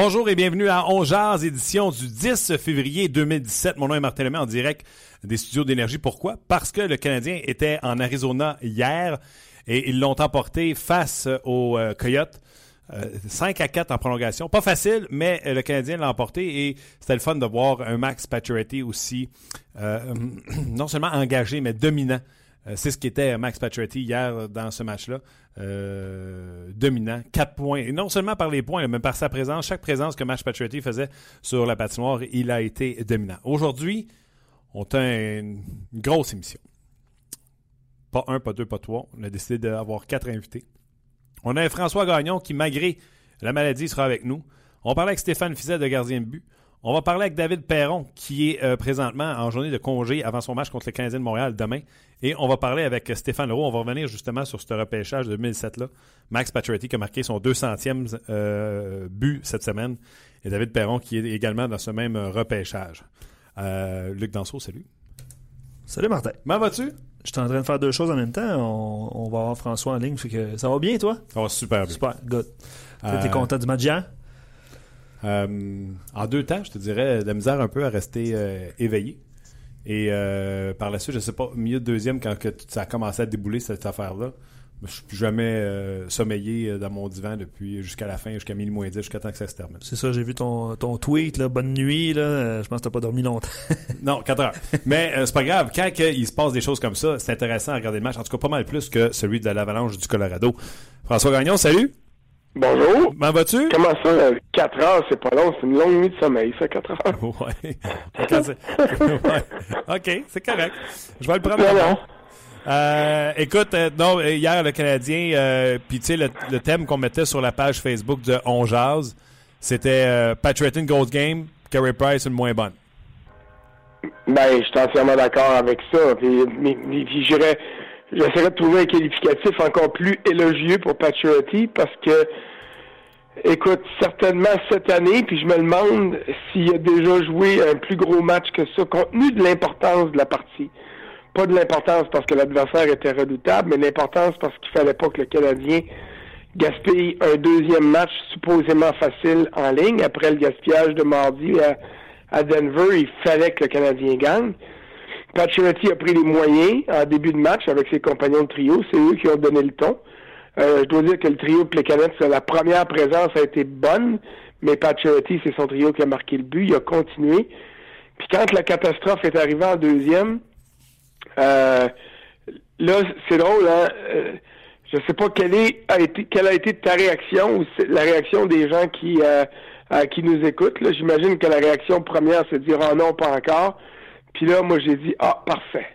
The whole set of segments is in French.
Bonjour et bienvenue à On Jazz, édition du 10 février 2017. Mon nom est Martin Lemay en direct des studios d'énergie. Pourquoi? Parce que le Canadien était en Arizona hier et ils l'ont emporté face aux euh, Coyotes. 5 euh, à 4 en prolongation. Pas facile, mais le Canadien l'a emporté et c'était le fun de voir un Max Pacioretty aussi euh, non seulement engagé, mais dominant c'est ce qui était Max Pacioretty hier dans ce match-là. Euh, dominant. Quatre points. Et non seulement par les points, mais par sa présence. Chaque présence que Max Pacioretty faisait sur la patinoire, il a été dominant. Aujourd'hui, on a une grosse émission. Pas un, pas deux, pas trois. On a décidé d'avoir quatre invités. On a François Gagnon qui, malgré la maladie, sera avec nous. On parlait avec Stéphane Fizet de gardien de but. On va parler avec David Perron, qui est euh, présentement en journée de congé avant son match contre le Canadien de Montréal demain. Et on va parler avec Stéphane Leroux. On va revenir justement sur ce repêchage de 2007-là. Max Pacioretty qui a marqué son 200e euh, but cette semaine. Et David Perron qui est également dans ce même repêchage. Euh, Luc Danseau, salut. Salut Martin. Comment vas-tu? Je suis en train de faire deux choses en même temps. On, va avoir François en ligne. que ça va bien, toi? Ça va super bien. Super, good. T'es content du match hier? Euh, en deux temps, je te dirais, de la misère un peu à rester euh, éveillé. Et euh, par la suite, je sais pas, milieu de deuxième, quand que ça a commencé à débouler cette affaire-là, je suis jamais sommeillé dans mon divan depuis jusqu'à la fin, jusqu'à minuit moins 10, jusqu'à temps que ça se termine. C'est ça, j'ai vu ton, ton tweet, là, bonne nuit, là, je pense que t'as pas dormi longtemps. non, 4 heures. Mais c'est pas grave, quand il se passe des choses comme ça, c'est intéressant à regarder le match, en tout cas pas mal plus que celui de l'Avalanche du Colorado. François Gagnon, salut! Bonjour. Comment vas-tu? Comment ça? 4 heures, c'est pas long. C'est une longue nuit de sommeil, ça, 4 heures. ouais. OK, c'est correct. Je vais le prendre. Euh, écoute, euh, non, hier, le Canadien, euh, puis tu sais, le, thème qu'on mettait sur la page Facebook de On Jazz, c'était euh, Patriotin Gold Game, Carey Price une moins bonne. Ben, je suis entièrement d'accord avec ça. Puis, puis j'irais j'essaierai de trouver un qualificatif encore plus élogieux pour Paturity parce que, écoute, certainement cette année, puis je me demande s'il a déjà joué un plus gros match que ça, compte tenu de l'importance de la partie. Pas de l'importance parce que l'adversaire était redoutable, mais l'importance parce qu'il fallait pas que le Canadien gaspille un deuxième match supposément facile en ligne. Après le gaspillage de mardi à Denver, il fallait que le Canadien gagne. Pacioretty a pris les moyens en début de match avec ses compagnons de trio. C'est eux qui ont donné le ton. Euh, je dois dire que le trio de la première présence a été bonne, mais Pacioretty, c'est son trio qui a marqué le but. Il a continué. Puis quand la catastrophe est arrivée en deuxième, euh, là, c'est drôle, hein? Euh, je sais pas quelle, est, a été, quelle a été ta réaction ou la réaction des gens qui, qui nous écoutent. J'imagine que la réaction première, c'est de dire « Oh non, pas encore ». Puis là, moi, j'ai dit, ah, parfait.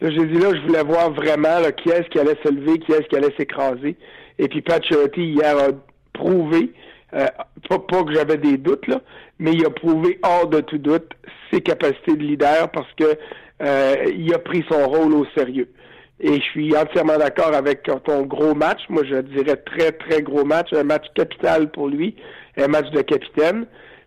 Là, j'ai dit, là, je voulais voir vraiment là, qui est-ce qui allait se lever, qui est-ce qui allait s'écraser. Et puis Pat hier, a prouvé, euh, pas, que j'avais des doutes, là, mais il a prouvé hors de tout doute ses capacités de leader parce que euh, il a pris son rôle au sérieux. Et je suis entièrement d'accord avec ton gros match. Moi, je dirais très, très gros match, un match capital pour lui, un match de capitaine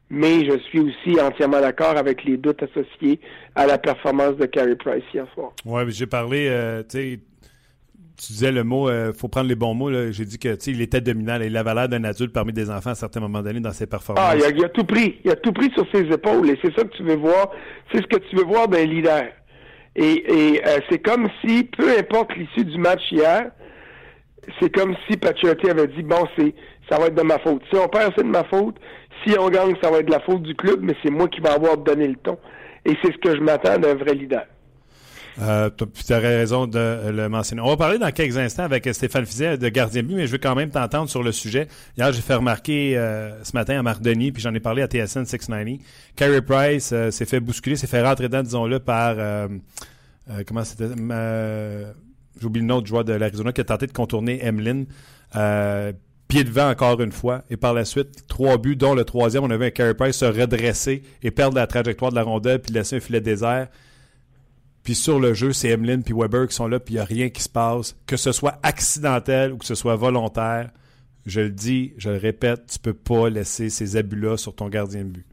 mais je suis aussi entièrement d'accord avec les doutes associés à la performance de Carey Price hier soir. Oui, j'ai parlé, euh, tu disais le mot, il euh, faut prendre les bons mots. J'ai dit que il était dominant. il avait l'air d'un adulte parmi des enfants à un certain moment donné dans ses performances. Ah, il a, tout pris. Il a tout pris sur ses épaules. Et c'est ça que tu veux voir. C'est ce que tu veux voir d'un leader. Et, euh, c'est comme si, peu importe l'issue du match hier, c'est comme si Patriotty avait dit bon, c'est ça va être de ma faute. Si on perd, c'est de ma faute. Si on gagne, ça va être de la faute du club, mais c'est moi qui vais avoir donné le ton. Et c'est ce que je m'attends d'un vrai leader. Euh, tu as raison de le mentionner. On va parler dans quelques instants avec Stéphane Fizet de Gardien But, mais je veux quand même t'entendre sur le sujet. Hier, j'ai fait remarquer euh, ce matin à Marc Denis, puis j'en ai parlé à TSN 690. Carey Price euh, s'est fait bousculer, s'est fait rentrer dedans, disons-le, par... Euh, comment c'était J'oublie le nom du joueur de l'Arizona qui a tenté de contourner Emlyn. Pied devant encore une fois. Et par la suite, trois buts, dont le troisième, on a vu un Carey Price se redresser et perdre la trajectoire de la rondelle puis laisser un filet désert. Puis sur le jeu, c'est Emeline puis Weber qui sont là, puis il n'y a rien qui se passe. Que ce soit accidentel ou que ce soit volontaire, je le dis, je le répète, tu peux pas laisser ces abus-là sur ton gardien de but.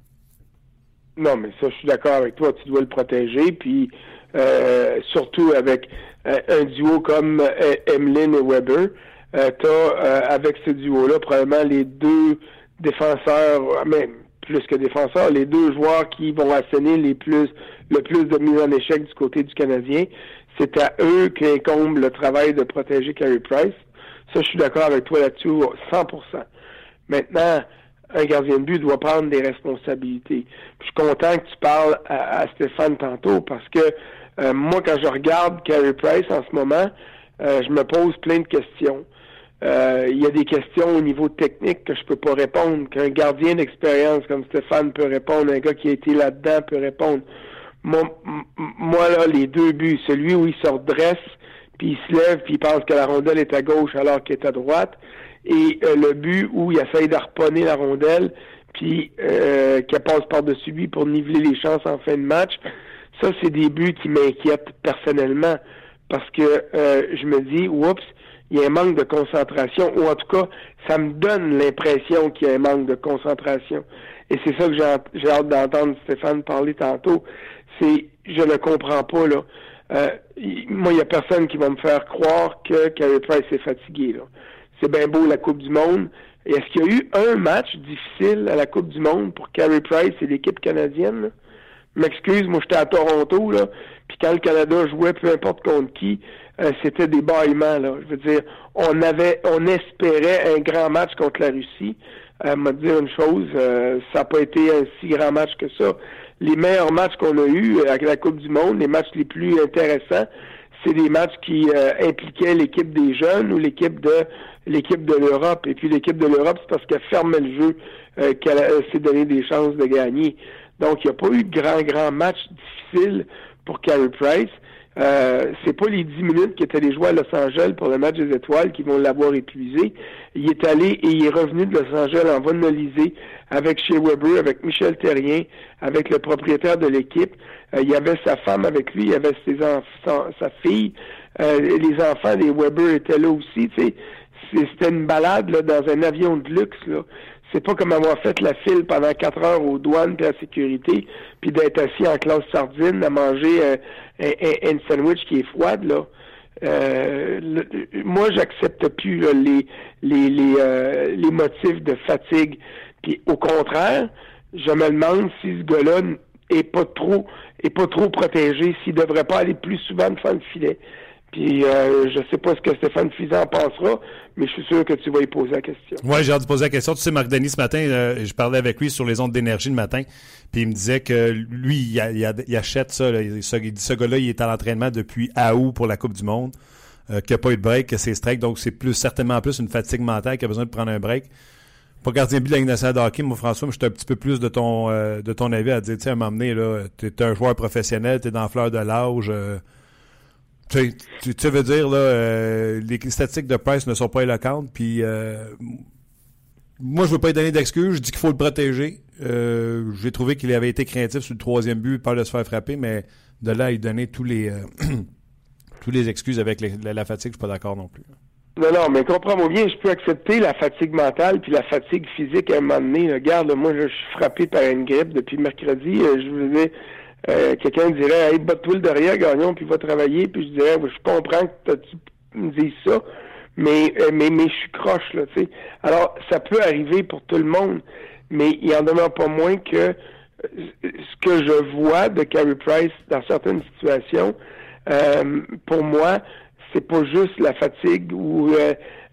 Non, mais ça, je suis d'accord avec toi. Tu dois le protéger. Puis euh, surtout avec euh, un duo comme euh, Emeline et Weber, tu as avec ce duo-là probablement les deux défenseurs, même plus que défenseurs, les deux joueurs qui vont asséner les plus le plus de mise en échec du côté du Canadien. C'est à eux qu'incombe le travail de protéger Carey Price. Ça, je suis d'accord avec toi là-dessus, 100%. Maintenant, un gardien de but doit prendre des responsabilités. je suis content que tu parles à, Stéphane tantôt parce que euh, moi, quand je regarde Carey Price en ce moment, euh, je me pose plein de questions. Euh, il y a des questions au niveau technique que je peux pas répondre, qu'un gardien d'expérience comme Stéphane peut répondre, un gars qui a été là-dedans peut répondre. Moi, moi, là, les deux buts, celui où il se redresse, puis il se lève, puis il pense que la rondelle est à gauche alors qu'elle est à droite, et euh, le but où il essaye d'harponner la rondelle, puis euh, qu'elle passe par-dessus lui pour niveler les chances en fin de match, ça, c'est des buts qui m'inquiètent personnellement, parce que euh, je me dis, oups, il y a un manque de concentration, ou en tout cas, ça me donne l'impression qu'il y a un manque de concentration. Et c'est ça que j'ai hâte d'entendre Stéphane parler tantôt c'est je ne comprends pas là. Euh, moi, il n'y a personne qui va me faire croire que Carey Price est fatigué. Là. C'est bien beau la Coupe du Monde. est-ce qu'il y a eu un match difficile à la Coupe du Monde pour Carey Price et l'équipe canadienne? M'excuse, moi j'étais à Toronto, là, puis quand le Canada jouait peu importe contre qui, euh, c'était des bâillements, là. Je veux dire, on avait on espérait un grand match contre la Russie. Euh, m'a dire une chose, euh, ça n'a pas été un si grand match que ça les meilleurs matchs qu'on a eus avec la Coupe du Monde, les matchs les plus intéressants, c'est des matchs qui euh, impliquaient l'équipe des jeunes ou l'équipe de l'équipe de l'Europe. Et puis l'équipe de l'Europe, c'est parce qu'elle fermait le jeu euh, qu'elle s'est donné des chances de gagner. Donc, il n'y a pas eu de grand, grand match difficile pour Carey Price. Euh, c'est pas les dix minutes qui étaient les joueurs à Los Angeles pour le match des étoiles qui vont l'avoir épuisé. Il est allé et il est revenu de Los Angeles en Von avec chez Weber, avec Michel Terrien, avec le propriétaire de l'équipe. Euh, il y avait sa femme avec lui, il y avait ses enfants, sa fille. Euh, les enfants des Weber étaient là aussi. C'était une balade là, dans un avion de luxe. Là c'est pas comme avoir fait la file pendant quatre heures aux douanes et à la sécurité, puis d'être assis en classe sardine à manger euh, un, sandwich qui est froide, là. Euh, moi, j'accepte plus les les les, euh, les motifs de fatigue. Puis au contraire, je me demande si ce gars-là est pas trop est pas trop protégé, s'il devrait pas aller plus souvent devant le filet. Puis euh, je sais pas ce que Stéphane Fizan pensera, mais je suis sûr que tu vas y poser la question. Oui, j'ai hâte de poser la question. Tu sais, Marc Denis, ce matin, euh, je parlais avec lui sur les ondes d'énergie le matin, puis il me disait que lui, il, achète ça. Là, ce, ce gars-là, il est à l'entraînement depuis août pour la Coupe du Monde, euh, qu'il n'a pas eu de break, que c'est strike, donc c'est plus certainement plus une fatigue mentale qui a besoin de prendre un break. Pas gardien but de la Ligue nationale de moi, François, mais j'étais un petit peu plus de ton euh, de ton avis à dire, tu sais, à m'emmener, là, t'es un joueur professionnel, t'es dans la fleur de l'âge, euh, tu, tu, veux dire, là, euh, les statistiques de Price ne sont pas éloquentes, puis euh, moi, je veux pas lui donner d'excuses, je dis qu'il faut le protéger. Euh, J'ai trouvé qu'il avait été craintif sur le troisième but, par de se faire frapper, mais de là à lui donner tous les, euh, tous les excuses avec la, fatigue, je suis pas d'accord non plus. Non, non, mais comprends-moi bien, je peux accepter la fatigue mentale puis la fatigue physique à un moment donné. Regarde, moi, je suis frappé par une grippe depuis mercredi. Je veux dire, euh, quelqu'un dirait Hey, batte-toi le derrière, Gagnon, puis va travailler, puis je dirais Je comprends que tu me dises ça, mais, euh, mais, mais je suis croche, là, tu sais. Alors, ça peut arriver pour tout le monde, mais il en demeure pas moins que euh, ce que je vois de Carey Price dans certaines situations, pour moi, c'est pas juste la fatigue ou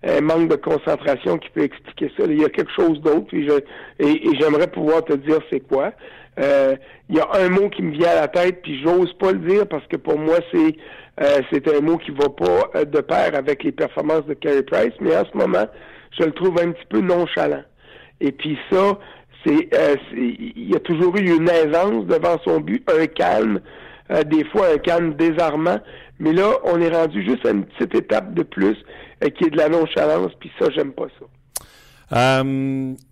un manque de concentration qui peut expliquer ça. Il y a quelque chose d'autre et j'aimerais pouvoir te dire c'est quoi. Euh, il y a un mot qui me vient à la tête, puis j'ose pas le dire parce que pour moi, c'est euh, un mot qui va pas euh, de pair avec les performances de Carey Price, mais en ce moment, je le trouve un petit peu nonchalant. Et puis ça, c'est il y a toujours eu une aisance devant son but, un calme, des fois un calme désarmant, mais là, on est rendu juste à une petite étape de plus qui est de la nonchalance, puis ça, j'aime pas ça.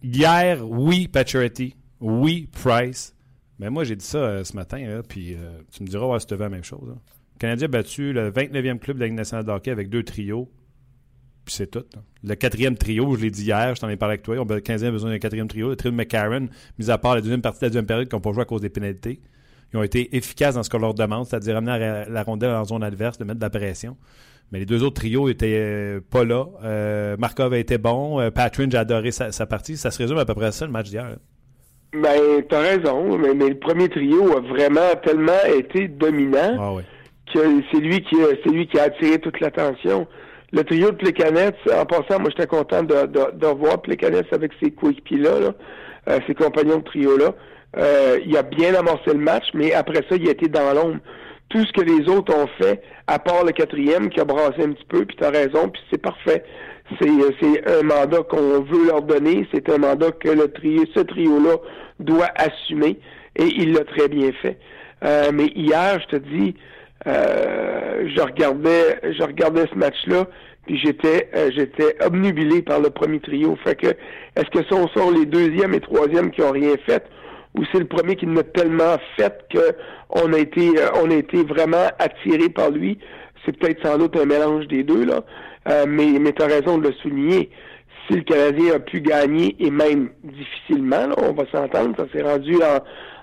hier, oui, Paturity, oui, Price. Mais moi, j'ai dit ça euh, ce matin, puis euh, tu me diras, ouais, c'était la même chose. Le Canadien a battu le 29e club de la Ligue nationale de hockey avec deux trios, puis c'est tout. Le quatrième trio, je l'ai dit hier, je t'en ai parlé avec toi, le Canadien a besoin d'un quatrième trio. Le trio de McCarron, mis à part la deuxième partie de la deuxième période qui n'ont pas joué à cause des pénalités, ils ont été efficaces dans ce qu'on leur demande, c'est-à-dire amener la rondelle en zone adverse, de mettre de la pression. Mais les deux autres trios étaient euh, pas là. Markov a été bon. Patrin, j'ai adoré sa, sa, partie. Ça se résume à peu près à ça, le match d'hier. Ben, t'as raison, mais, le premier trio a vraiment tellement été dominant ah que c'est lui qui c'est lui qui a attiré toute l'attention. Le trio de Plekanec, en passant, moi j'étais content de, de, Plekanec avec ses coéquipiers-là, là, euh, ses compagnons de trio-là. Euh, il a bien amorcé le match, mais après ça, il a été dans l'ombre. Tout ce que les autres ont fait, à part le quatrième qui a brassé un petit peu, puis t'as raison, puis c'est parfait. Euh, c'est un mandat qu'on veut leur donner. C'est un mandat que le ce trio-là doit assumer et il l'a très bien fait. Euh, mais hier, je te dis, euh, je regardais, je regardais ce match-là, puis j'étais, j'étais obnubilé par le premier trio. Fait que, est-ce que ce sont les deuxièmes et troisièmes qui ont rien fait, ou c'est le premier qui n'a tellement fait que on a été, on a été vraiment attiré par lui? C'est peut-être sans doute un mélange des deux là. Euh, mais tu as raison de le souligner. Si le Canadien a pu gagner, et même difficilement, on va s'entendre, ça s'est rendu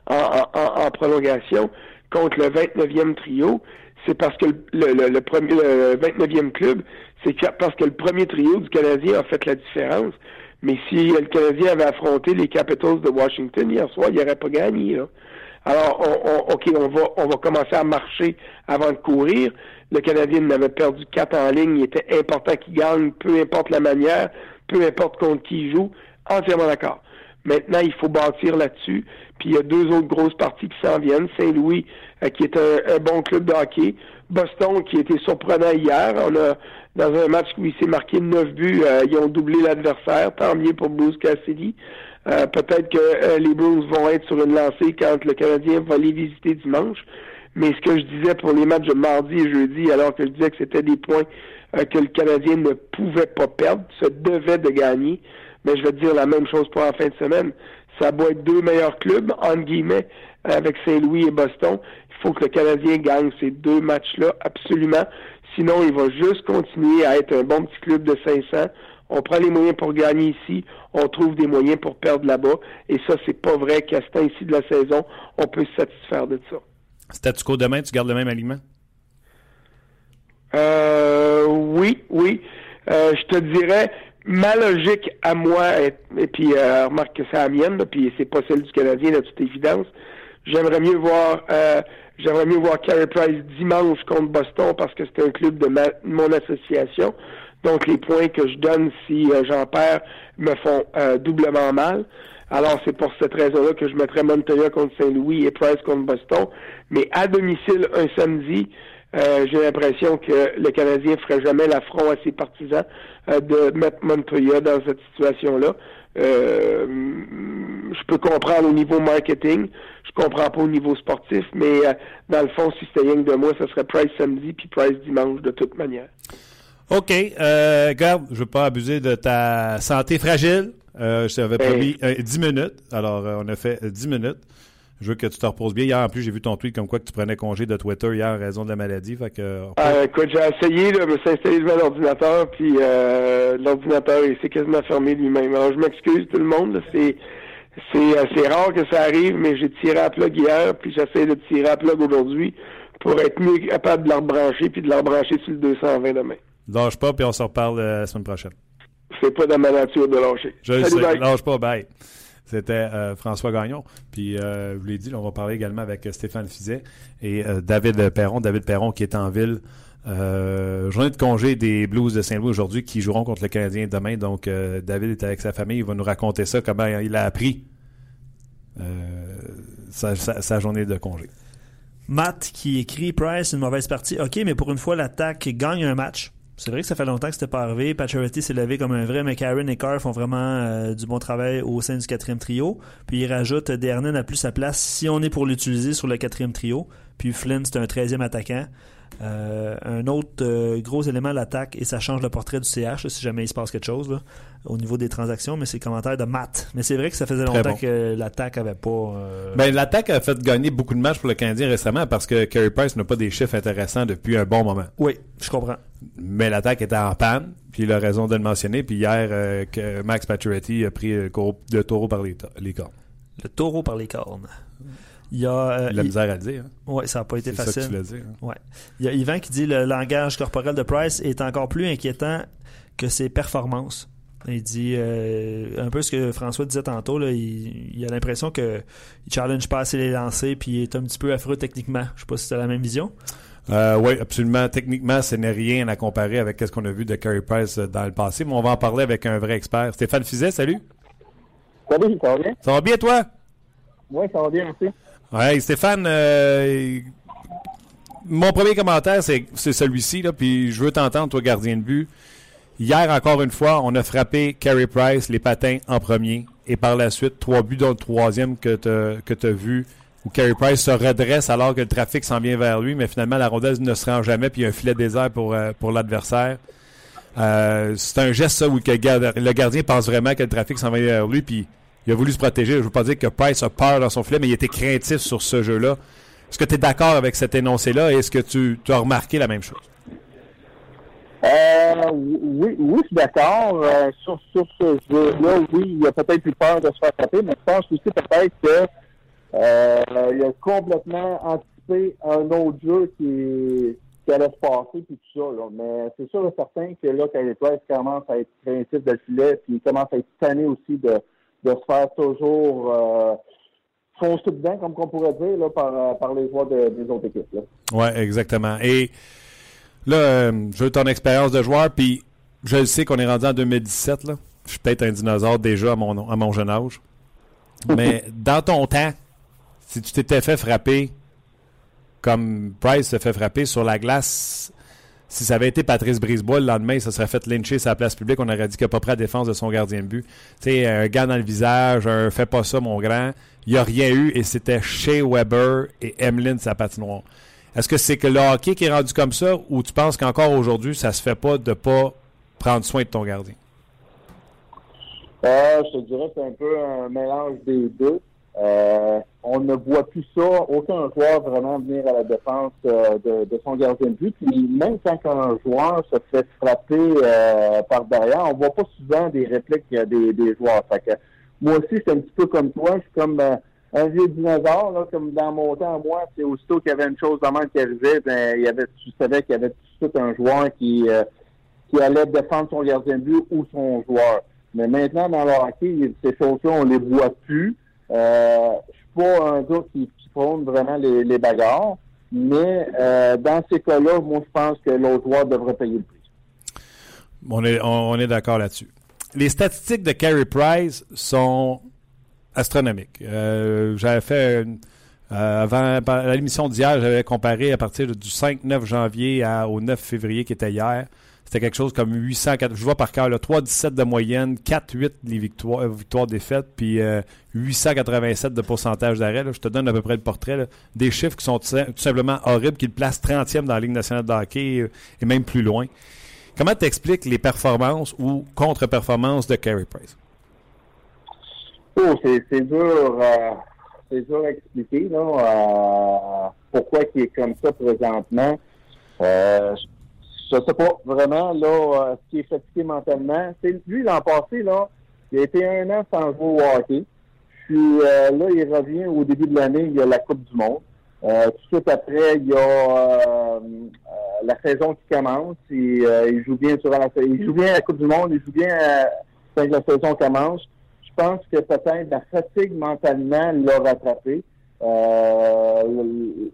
en, prolongation contre le 29e trio, c'est parce que le, le, le, premier, le 29e club, c'est parce que le premier trio du Canadien a fait la différence. Mais si le Canadien avait affronté les Capitals de Washington hier soir, il n'aurait pas gagné. Alors, on, OK, on va, on va commencer à marcher avant de courir. Le Canadien avait perdu quatre en ligne. Il était important qu'il gagne, peu importe la manière, peu importe contre qui il joue. Entièrement d'accord. Maintenant, il faut bâtir là-dessus. Puis il y a deux autres grosses parties qui s'en viennent. Saint-Louis, euh, qui est un, bon club de hockey. Boston, qui était surprenant hier. On a, dans un match où il s'est marqué neuf buts, euh, ils ont doublé l'adversaire. Tant mieux pour Bruce Cassidy. Euh, peut-être que les Blues vont être sur une lancée quand le Canadien va les visiter dimanche. Mais ce que je disais pour les matchs de mardi et jeudi, alors que je disais que c'était des points euh, que le Canadien ne pouvait pas perdre, se devait de gagner, mais je vais te dire la même chose pour la fin de semaine. Ça doit être deux meilleurs clubs, entre guillemets, avec Saint-Louis et Boston. Il faut que le Canadien gagne ces deux matchs-là, absolument. Sinon, il va juste continuer à être un bon petit club de 500. On prend les moyens pour gagner ici, on trouve des moyens pour perdre là-bas. Et ça, c'est pas vrai qu'à ce temps-ci de la saison, on peut se satisfaire de ça. Statu quo demain, tu gardes le même aliment? Euh, oui, oui. Euh, je te dirais, ma logique à moi, et, puis euh, remarque que c'est la mienne, puis c'est pas celle du Canadien de toute évidence. J'aimerais mieux voir euh, j'aimerais mieux voir Carey Price dimanche contre Boston parce que c'est un club de mon association. Donc les points que je donne si euh, j'en perds me font doublement mal. Alors, c'est pour cette raison-là que je mettrais Montoya contre Saint-Louis et Price contre Boston. Mais à domicile, un samedi, euh, j'ai l'impression que le Canadien ferait jamais l'affront à ses partisans euh, de mettre Montoya dans cette situation-là. Euh, je peux comprendre au niveau marketing, je comprends pas au niveau sportif, mais dans le fond, si c'était rien de moi, ce serait Price samedi puis Price dimanche de toute manière. OK. Euh, garde, je veux pas abuser de ta santé fragile. Euh, je t'avais promis 10 minutes. Alors, on a fait 10 minutes. Je veux que tu te reposes bien. Hier, en plus, j'ai vu ton tweet comme quoi que tu prenais congé de Twitter hier en raison de la maladie. Fait que, ah, écoute, j'ai essayé de me s'installer devant l'ordinateur, puis euh, l'ordinateur, il s'est quasiment fermé lui-même. Alors, je m'excuse tout le monde. C'est c'est rare que ça arrive, mais j'ai tiré à plug hier, puis j'essaie de tirer à plug aujourd'hui pour être mieux capable de la rebrancher, puis de la rebrancher sur le 220 demain. Lâche pas, puis on se reparle euh, la semaine prochaine. C'est pas dans ma nature de lâcher. Je Salut, sais, lâche pas, bye. C'était euh, François Gagnon. Puis, euh, je vous l'ai dit, on va parler également avec Stéphane Fizet et David Perron. David Perron qui est en ville. journée de congé des Blues de Saint-Louis aujourd'hui qui joueront contre le Canadien demain. Donc, David est avec sa famille. Il va nous raconter ça, comment il a appris sa, sa- sa journée de congé. Matt qui écrit Price, une mauvaise partie. OK, mais pour une fois, l'attaque gagne un match. C'est vrai que ça fait longtemps que c'était pas arrivé. Pacioretty s'est levé comme un vrai, mais Karen et Carr font vraiment euh, du bon travail au sein du quatrième trio. Puis il rajoute Dernan n'a plus sa place si on est pour l'utiliser sur le quatrième trio. Puis Flynn, c'est un 13e attaquant. Euh, un autre euh, gros élément de l'attaque, et ça change le portrait du CH là, si jamais il se passe quelque chose là, au niveau des transactions, mais c'est le commentaire de Matt. Mais c'est vrai que ça faisait longtemps bon. que l'attaque avait pas. euh, Ben, l'attaque a fait gagner beaucoup de matchs pour le Canadien récemment parce que Carey Price n'a pas des chiffres intéressants depuis un bon moment. Oui, je comprends. Mais l'attaque était en panne, puis il a raison de le mentionner. Puis hier, euh, que Max Pacioretty a pris le, le taureau par les cornes. Le taureau par les cornes. Il y a. euh, La il- misère à le dire. hein. Ouais, ça n'a pas été C'est ça que facile. tu dire. hein. Ouais. Il y a Yvan qui dit le langage corporel de Price est encore plus inquiétant que ses performances. Il dit euh, un peu ce que François disait tantôt. Là, il, il a l'impression que il challenge pas assez les lancers puis il est un petit peu affreux techniquement. Je sais pas si c'est la même vision. Euh, oui, absolument. Techniquement, ce n'est rien à comparer avec ce qu'on a vu de Carey Price dans le passé, mais on va en parler avec un vrai expert. Stéphane Fizet, salut. Salut, ça va bien? Ça va bien, toi? Oui, ça va bien aussi. Ouais, Stéphane, euh, mon premier commentaire, c'est celui-ci, puis je veux t'entendre, toi, gardien de but. Hier, encore une fois, on a frappé Carey Price, les patins en premier, et par la suite, trois buts dans le troisième que tu as vu, où Carey Price se redresse alors que le trafic s'en vient vers lui, mais finalement, la rondelle ne se rend jamais, puis un filet désert pour, euh, l'adversaire. Euh, c'est un geste, ça, où le gardien pense vraiment que le trafic s'en va vers lui, puis il a voulu se protéger. Je ne veux pas dire que Price a peur dans son filet, mais il était craintif sur ce jeu-là. Est-ce que tu es d'accord avec cet énoncé-là et est-ce que tu, as remarqué la même chose? Euh, oui, oui, je suis d'accord. Euh, sur, ce jeu-là, oui, il a peut-être eu peur de se faire taper, mais je pense aussi peut-être que euh, a complètement anticipé un autre jeu qui, allait se passer puis tout ça. Là. Mais c'est sûr et certain que là, quand les commence à être craintif de le filet, puis il commence à être tanné aussi de, de se faire toujours euh, foncer dedans, comme qu'on pourrait dire, là, par, euh, par les joueurs de- des autres équipes. Oui, exactement. Et là, euh, je veux ton expérience de joueur, puis je le sais qu'on est rendu en 2017. Là. Je suis peut-être un dinosaure déjà à mon, à mon jeune âge. Mais dans ton temps, si tu t'étais fait frapper comme Price se fait frapper sur la glace, si ça avait été Patrice Brisebois le lendemain, ça serait fait lyncher la place publique, on aurait dit qu'il n'a pas prêt à défense de son gardien de but. Tu sais, un gars dans le visage, un fais pas ça, mon grand. Il n'y a rien eu et c'était Shea Weber et Emeline sa patinoire. Est-ce que c'est que le hockey qui est rendu comme ça ou tu penses qu'encore aujourd'hui, ça se fait pas de pas prendre soin de ton gardien? Euh, je dirais que c'est un peu un mélange des deux. Euh, on ne voit plus ça, aucun joueur vraiment venir à la défense euh, de, de son gardien de but. Puis même quand un joueur se fait frapper euh, par derrière, on voit pas souvent des répliques euh, des, des joueurs. Fait que moi aussi, c'est un petit peu comme toi. Je suis comme euh, un vieux dinosaure, là, comme dans mon temps, moi, c'est aussitôt qu'il y avait une chose mal qui arrivait, ben, il y avait, tu savais qu'il y avait tout de suite un joueur qui, qui allait défendre son gardien de but ou son joueur. Mais maintenant, dans le hockey, ces choses-là, on les voit plus. Euh, je suis pas un gars qui, qui prône vraiment les, bagarres, mais euh, dans ces cas-là, moi, je pense que l'autre joueur devrait payer le prix. On est, d'accord là-dessus. Les statistiques de Carey Price sont astronomiques. Euh, j'avais fait avant l'émission d'hier, j'avais comparé à partir du 5-9 janvier au 9 février qui était hier. C'était quelque chose comme 804. Je vois par cœur, là, 3,17 de moyenne, 4,8 les victoires, euh, victoires défaites, puis euh, 887 de pourcentage d'arrêt. Je te donne à peu près le portrait. là. Des chiffres qui sont tout sim- tout simplement horribles, qui le placent 30e dans la Ligue nationale de hockey euh, et même plus loin. Comment t'expliques les performances ou contre-performances de Carey Price? Oh, c'est dur, euh, c'est dur à expliquer là, euh, pourquoi il est comme ça présentement. Euh, sais pas vraiment là euh, ce qui est fatigué mentalement. C'est lui l'an passé là, il a été un an sans jouer au hockey. Puis euh, là, il revient au début de l'année, il y a la Coupe du Monde. Euh, tout de suite après, il y a la saison qui commence. Et, il joue bien durant la il joue bien à la Coupe du Monde, il joue bien euh, quand la saison commence. Je pense que peut-être la fatigue mentalement l'a rattrapé. Euh,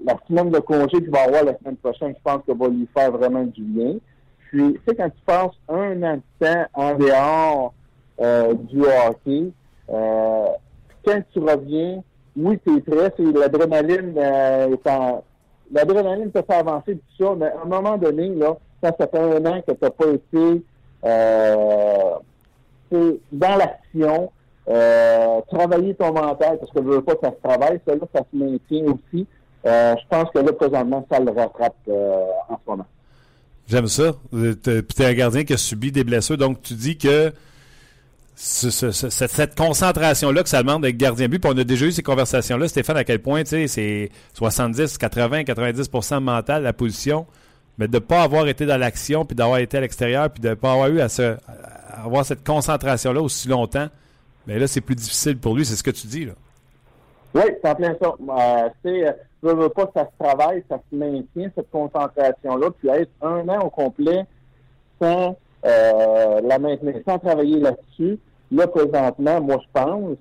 la semaine de congé qu'il va avoir la semaine prochaine, je pense que va lui faire vraiment du bien. Puis, tu sais, quand tu passes un an de temps en dehors euh, du hockey, euh, quand tu reviens, oui, c'est très, c'est l'adrénaline l'adrénaline te fait avancer tout ça, mais à un moment donné, là, quand ça fait un an que tu n'as pas été dans l'action, euh, travailler ton mental, parce que je veux pas que ça se travaille, ça là, ça se maintient aussi. Euh, je pense que là, présentement, ça le rattrape euh, en ce moment. J'aime ça. Puis tu es un gardien qui a subi des blessures, donc tu dis que cette, concentration-là que ça demande d'être gardien but, puis on a déjà eu ces conversations-là, Stéphane, à quel point c'est 70, 80, 90% mental la position, mais de ne pas avoir été dans l'action, puis d'avoir été à l'extérieur, puis de ne pas avoir eu à, avoir cette concentration-là aussi longtemps, mais là, c'est plus difficile pour lui, c'est ce que tu dis. là. Oui, c'est en plein ça. Euh, euh, je veux pas ça se travaille, ça se maintient, cette concentration-là, puis être un an au complet sans euh, la maintenir, sans travailler là-dessus. Là, présentement, moi, je pense,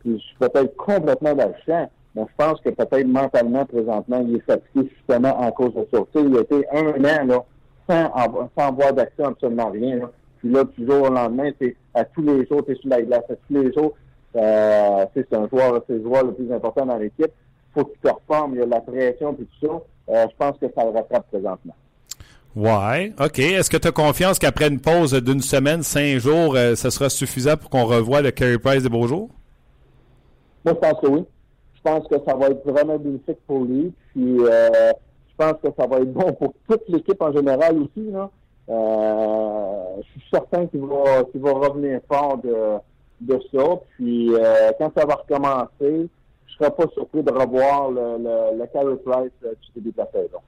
puis je suis peut-être complètement dans le champ, mais je pense que peut-être mentalement, présentement, il est fatigué justement en cause de ça. il a été un an, là, sans, sans avoir d'action absolument rien, là. Puis là, du jour au lendemain, c'est à tous les jours, tu es sur la glace, à tous les jours. Euh, c'est un joueur, c'est le joueur le plus important dans l'équipe. faut qu'il performe, il y a de la pression et tout ça. Euh, je pense que ça le rattrape présentement. Ouais, OK. Est-ce que tu as confiance qu'après une pause d'une semaine, cinq jours, euh, ce sera suffisant pour qu'on revoie le Carey Price des beaux jours? Moi, je pense que oui. Je pense que ça va être vraiment bénéfique pour lui. Puis, je pense que ça va être bon pour toute l'équipe en général aussi. Là. Euh, je suis certain qu'il va, qu'il va revenir fort de, de ça. Puis euh, quand ça va recommencer, je ne serais pas surpris de revoir le, le, Price euh, du début de la saison.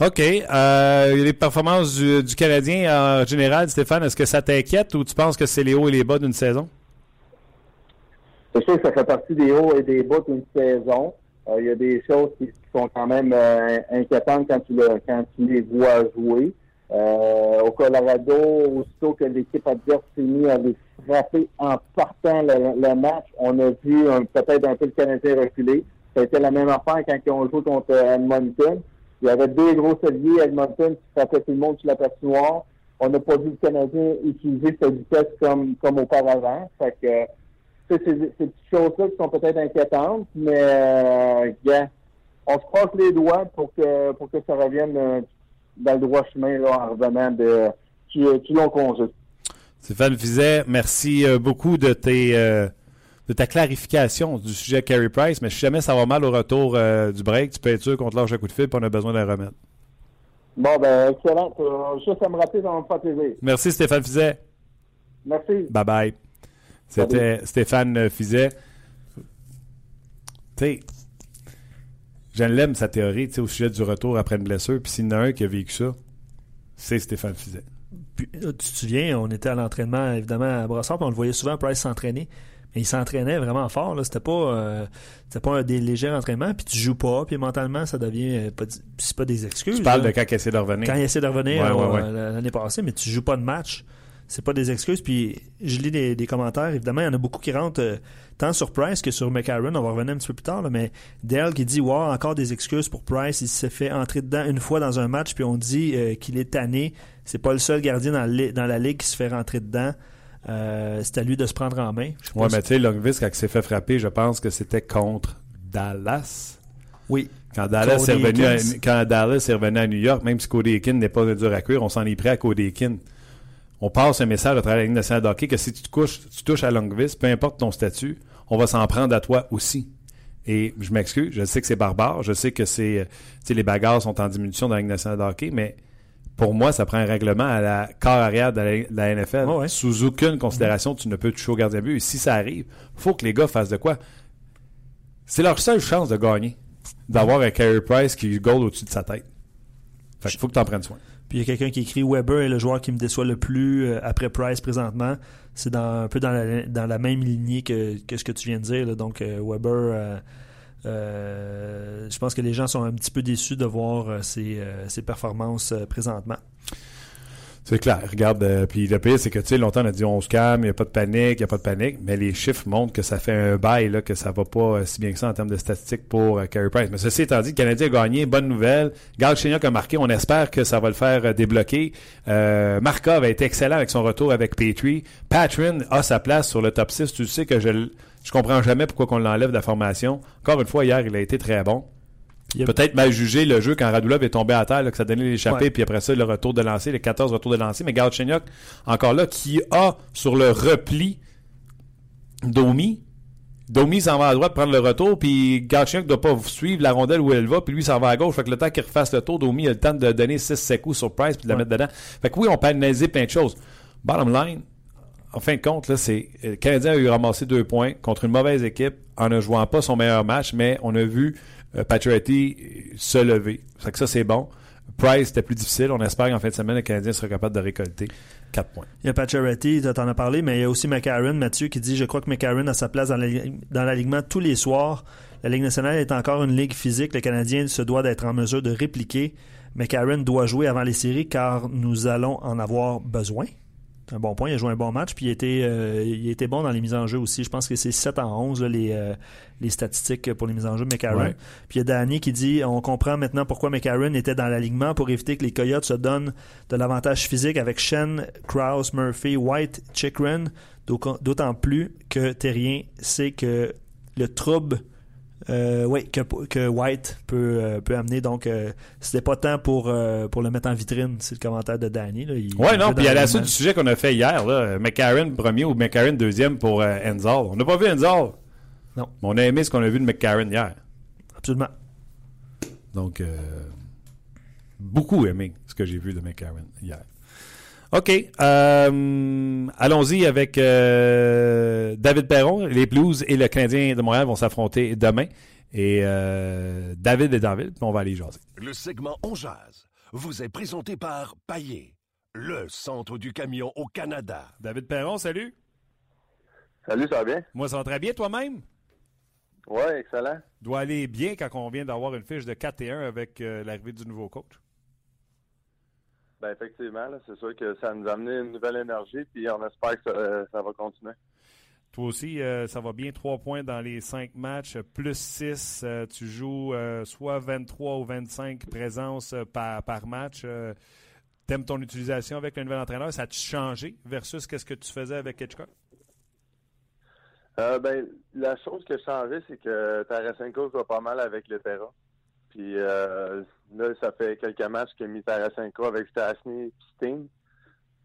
OK. Euh, les performances du, du, Canadien en général, Stéphane, est-ce que ça t'inquiète ou tu penses que c'est les hauts et les bas d'une saison? C'est sûr que ça fait partie des hauts et des bas d'une saison. Euh, il y a des choses qui, sont quand même euh, inquiétantes quand tu, le, quand tu les vois jouer. Euh, au Colorado, aussitôt que l'équipe adverse s'est mise à les frapper en partant le, match, on a vu peut-être un peu le Canadien reculer. Ça a été la même affaire quand ils ont joué contre Edmonton. Il y avait deux gros alliés Edmonton qui frappaient tout le monde sur la patinoire. On n'a pas vu le Canadien utiliser cette vitesse comme, comme auparavant. Fait que ces, petites choses-là qui sont peut-être inquiétantes, mais euh, on se croise les doigts pour que pour que ça revienne euh, dans le droit chemin là, en revenant de tu, tu long congé. Stéphane Fizet, merci euh, beaucoup de tes euh, de ta clarification du sujet Carey Price, mais si jamais ça va mal au retour euh, du break, tu peux être sûr qu'on te lâche un coup de fil et on a besoin d'un remède. Bon, ben, excellent. Juste à me rappeler, ça va me. Merci, Stéphane Fizet. Merci. Bye bye. C'était Stéphane Fizet. Tu sais, J'aime l'aime sa théorie au sujet du retour après une blessure. Puis s'il y en a un qui a vécu ça, c'est Stéphane Fizet. Puis, tu te souviens, on était à l'entraînement, évidemment, à Brossard, puis on le voyait souvent Price s'entraîner. Mais il s'entraînait vraiment fort. Là. C'était pas, euh, c'était pas un des légers entraînements. Puis tu joues pas, puis mentalement, ça devient. Euh, pas, c'est pas des excuses. Tu parles de quand il essaie de revenir. Quand il essaie de revenir euh, l'année passée, mais tu joues pas de match c'est pas des excuses. Puis je lis des, commentaires, évidemment, il y en a beaucoup qui rentrent euh, tant sur Price que sur McCarron. On va revenir un petit peu plus tard, mais Dale qui dit Wow, encore des excuses pour Price. Il s'est fait entrer dedans une fois dans un match, puis on dit euh, qu'il est tanné. C'est pas le seul gardien dans, dans, la ligue qui se fait rentrer dedans. Euh, c'est à lui de se prendre en main. Oui, mais tu sais, Longvis, quand il s'est fait frapper, je pense que c'était contre Dallas. Oui. Quand Dallas, est revenu à, quand Dallas est revenu à New York, même si Cody Ekin n'est pas dur à cuire, on s'en est pris à Cody Ekin on passe un message à travers la Ligue nationale de que si tu, te couches, tu touches à Longvis, peu importe ton statut, on va s'en prendre à toi aussi. Et je m'excuse, je sais que c'est barbare, je sais que c'est, euh, les bagarres sont en diminution dans la Ligue nationale de hockey, mais pour moi, ça prend un règlement à la corps arrière de la, NFL. Sous aucune considération, tu ne peux toucher au gardien de but. Et si ça arrive, faut que les gars fassent de quoi? C'est leur seule chance de gagner, d'avoir un carry price qui goal au-dessus de sa tête. Fait qu'il faut que tu en prennes soin. Puis il y a quelqu'un qui écrit Weber est le joueur qui me déçoit le plus euh, après Price présentement. C'est un peu dans la, même lignée que, ce que tu viens de dire. Donc euh, Weber, euh, je pense que les gens sont un petit peu déçus de voir ses performances présentement. C'est clair. Regarde, euh, puis le pire, c'est que, tu sais, longtemps, on a dit on se calme, il n'y a pas de panique, il n'y a pas de panique, mais les chiffres montrent que ça fait un bail, là, que ça va pas euh, si bien que ça en termes de statistiques pour euh, Carey Price. Mais ceci étant dit, le Canadien a gagné, bonne nouvelle. Gal Chignac a marqué, on espère que ça va le faire débloquer. Markov a été excellent avec son retour avec Petrie. Patrin a sa place sur le top 6. Tu sais que je Je comprends jamais pourquoi on l'enlève de la formation. Encore une fois, hier, il a été très bon. Il a- Peut-être mal jugé le jeu quand Radulov est tombé à terre, là, que ça donnait l'échappée, Ouais. puis après ça, le retour de lancer, les 14 retours de lancer. Mais Galchenyuk, encore là, qui a sur le repli Domi. Domi s'en va à droite prendre le retour, puis Galchenyuk ne doit pas suivre la rondelle où elle va, puis lui s'en va à gauche. Fait que le temps qu'il refasse le tour, Domi a le temps de donner 6 7 coups sur Price puis de la Ouais. mettre dedans. Fait que oui, on peut analyser plein de choses. Bottom line, en fin de compte, là, c'est euh, le Canadien a eu ramassé deux points contre une mauvaise équipe en ne jouant pas son meilleur match, mais on a vu euh, Pacioretty se lever. Que ça, c'est bon. Price, c'était plus difficile. On espère qu'en fin de semaine, le Canadien sera capable de récolter quatre points. Il y a Pacioretty, tu en as parlé, mais il y a aussi McCarron, Mathieu, qui dit Je crois que McCarron a sa place dans la- dans l'alignement tous les soirs. La Ligue nationale est encore une ligue physique. Le Canadien se doit d'être en mesure de répliquer. McCarron doit jouer avant les séries car nous allons en avoir besoin. C'est un bon point. Il a joué un bon match, puis il était, euh, il était bon dans les mises en jeu aussi. Je pense que c'est 7 en 11 là, les, euh, les statistiques pour les mises en jeu de McCarron. Ouais. Puis il y a Danny qui dit on comprend maintenant pourquoi McCarron était dans l'alignement pour éviter que les Coyotes se donnent de l'avantage physique avec Shen, Krause, Murphy, White, Chikrin. D'autant d'autant plus que Terrien sait que le trouble euh, oui, que, que White peut, euh, peut amener. Donc, euh, c'était pas temps pour, euh, pour le mettre en vitrine. C'est le commentaire de Danny. Là. Il- Ouais, non, puis à la suite du sujet qu'on a fait hier, là, McCarron premier ou McCarron deuxième pour Enzal. On n'a pas vu Enzal. Non. Mais on a aimé ce qu'on a vu de McCarron hier. Absolument. Donc, beaucoup aimé ce que j'ai vu de McCarron hier. OK. euh, Allons-y avec euh, David Perron. Les Blues et le Canadien de Montréal vont s'affronter demain. Et euh, David est dans la ville, puis on va aller jaser. Le segment On Jazz vous est présenté par Paillé, le centre du camion au Canada. David Perron, salut. Salut, ça va bien? Moi, ça va très bien toi-même? Ouais, excellent. Doit aller bien quand on vient d'avoir une fiche de 4 et 1 avec euh, l'arrivée du nouveau coach. Ben effectivement, c'est sûr que ça nous a amené une nouvelle énergie, puis on espère que ça, euh, ça va continuer. Toi aussi, euh, ça va bien. 3 points dans les 5 matchs, plus 6. euh, tu joues soit 23 ou 25 présences par, par match. T'aimes ton utilisation avec le nouvel entraîneur? Ça a-tu changé versus qu'est-ce que tu faisais avec Hitchcock? Ben, la chose qui a changé, c'est que Tarasenko va pas mal avec le Terra. Puis euh, là, ça fait quelques matchs a mis Tarasenko avec Stastny et Sting.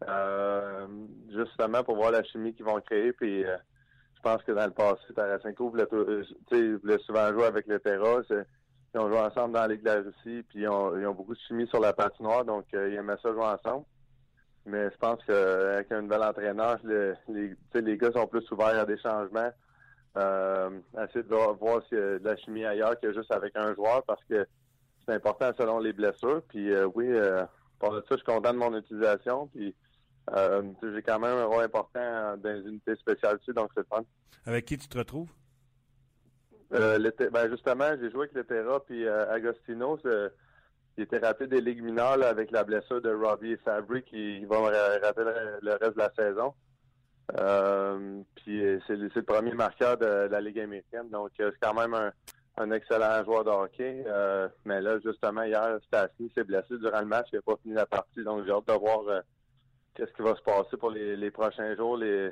Euh, justement pour voir la chimie qu'ils vont créer. Puis euh, je pense que dans le passé, Tarasenko voulait, euh, voulait souvent jouer avec le Terra. Ils ont joué ensemble dans la Ligue de la Russie, puis ils ont, beaucoup de chimie sur la patinoire, donc ils aimaient ça jouer ensemble. Mais je pense qu'avec un nouvel entraîneur, le- les, les gars sont plus ouverts à des changements. Euh, essayer de voir, voir de la chimie ailleurs que juste avec un joueur parce que c'est important selon les blessures. Puis euh, oui, euh, pour ça, je suis content de mon utilisation. Puis euh, j'ai quand même un rôle important dans les unités spéciales dessus, donc c'est le fun. Avec qui tu te retrouves? Euh, ben justement, j'ai joué avec le Terra puis euh, Agostino. il était rappelé des ligues mineures là, avec la blessure de Robbie et Fabry qui vont ra- rater le, reste de la saison. Euh, puis euh, c'est le, premier marqueur de, la Ligue américaine. Donc euh, c'est quand même un, un excellent joueur de hockey. Euh, mais là, justement, hier, Stasny s'est blessé durant le match. Il n'a pas fini la partie. Donc j'ai hâte de voir euh, qu'est-ce qui va se passer pour les, prochains jours. Les,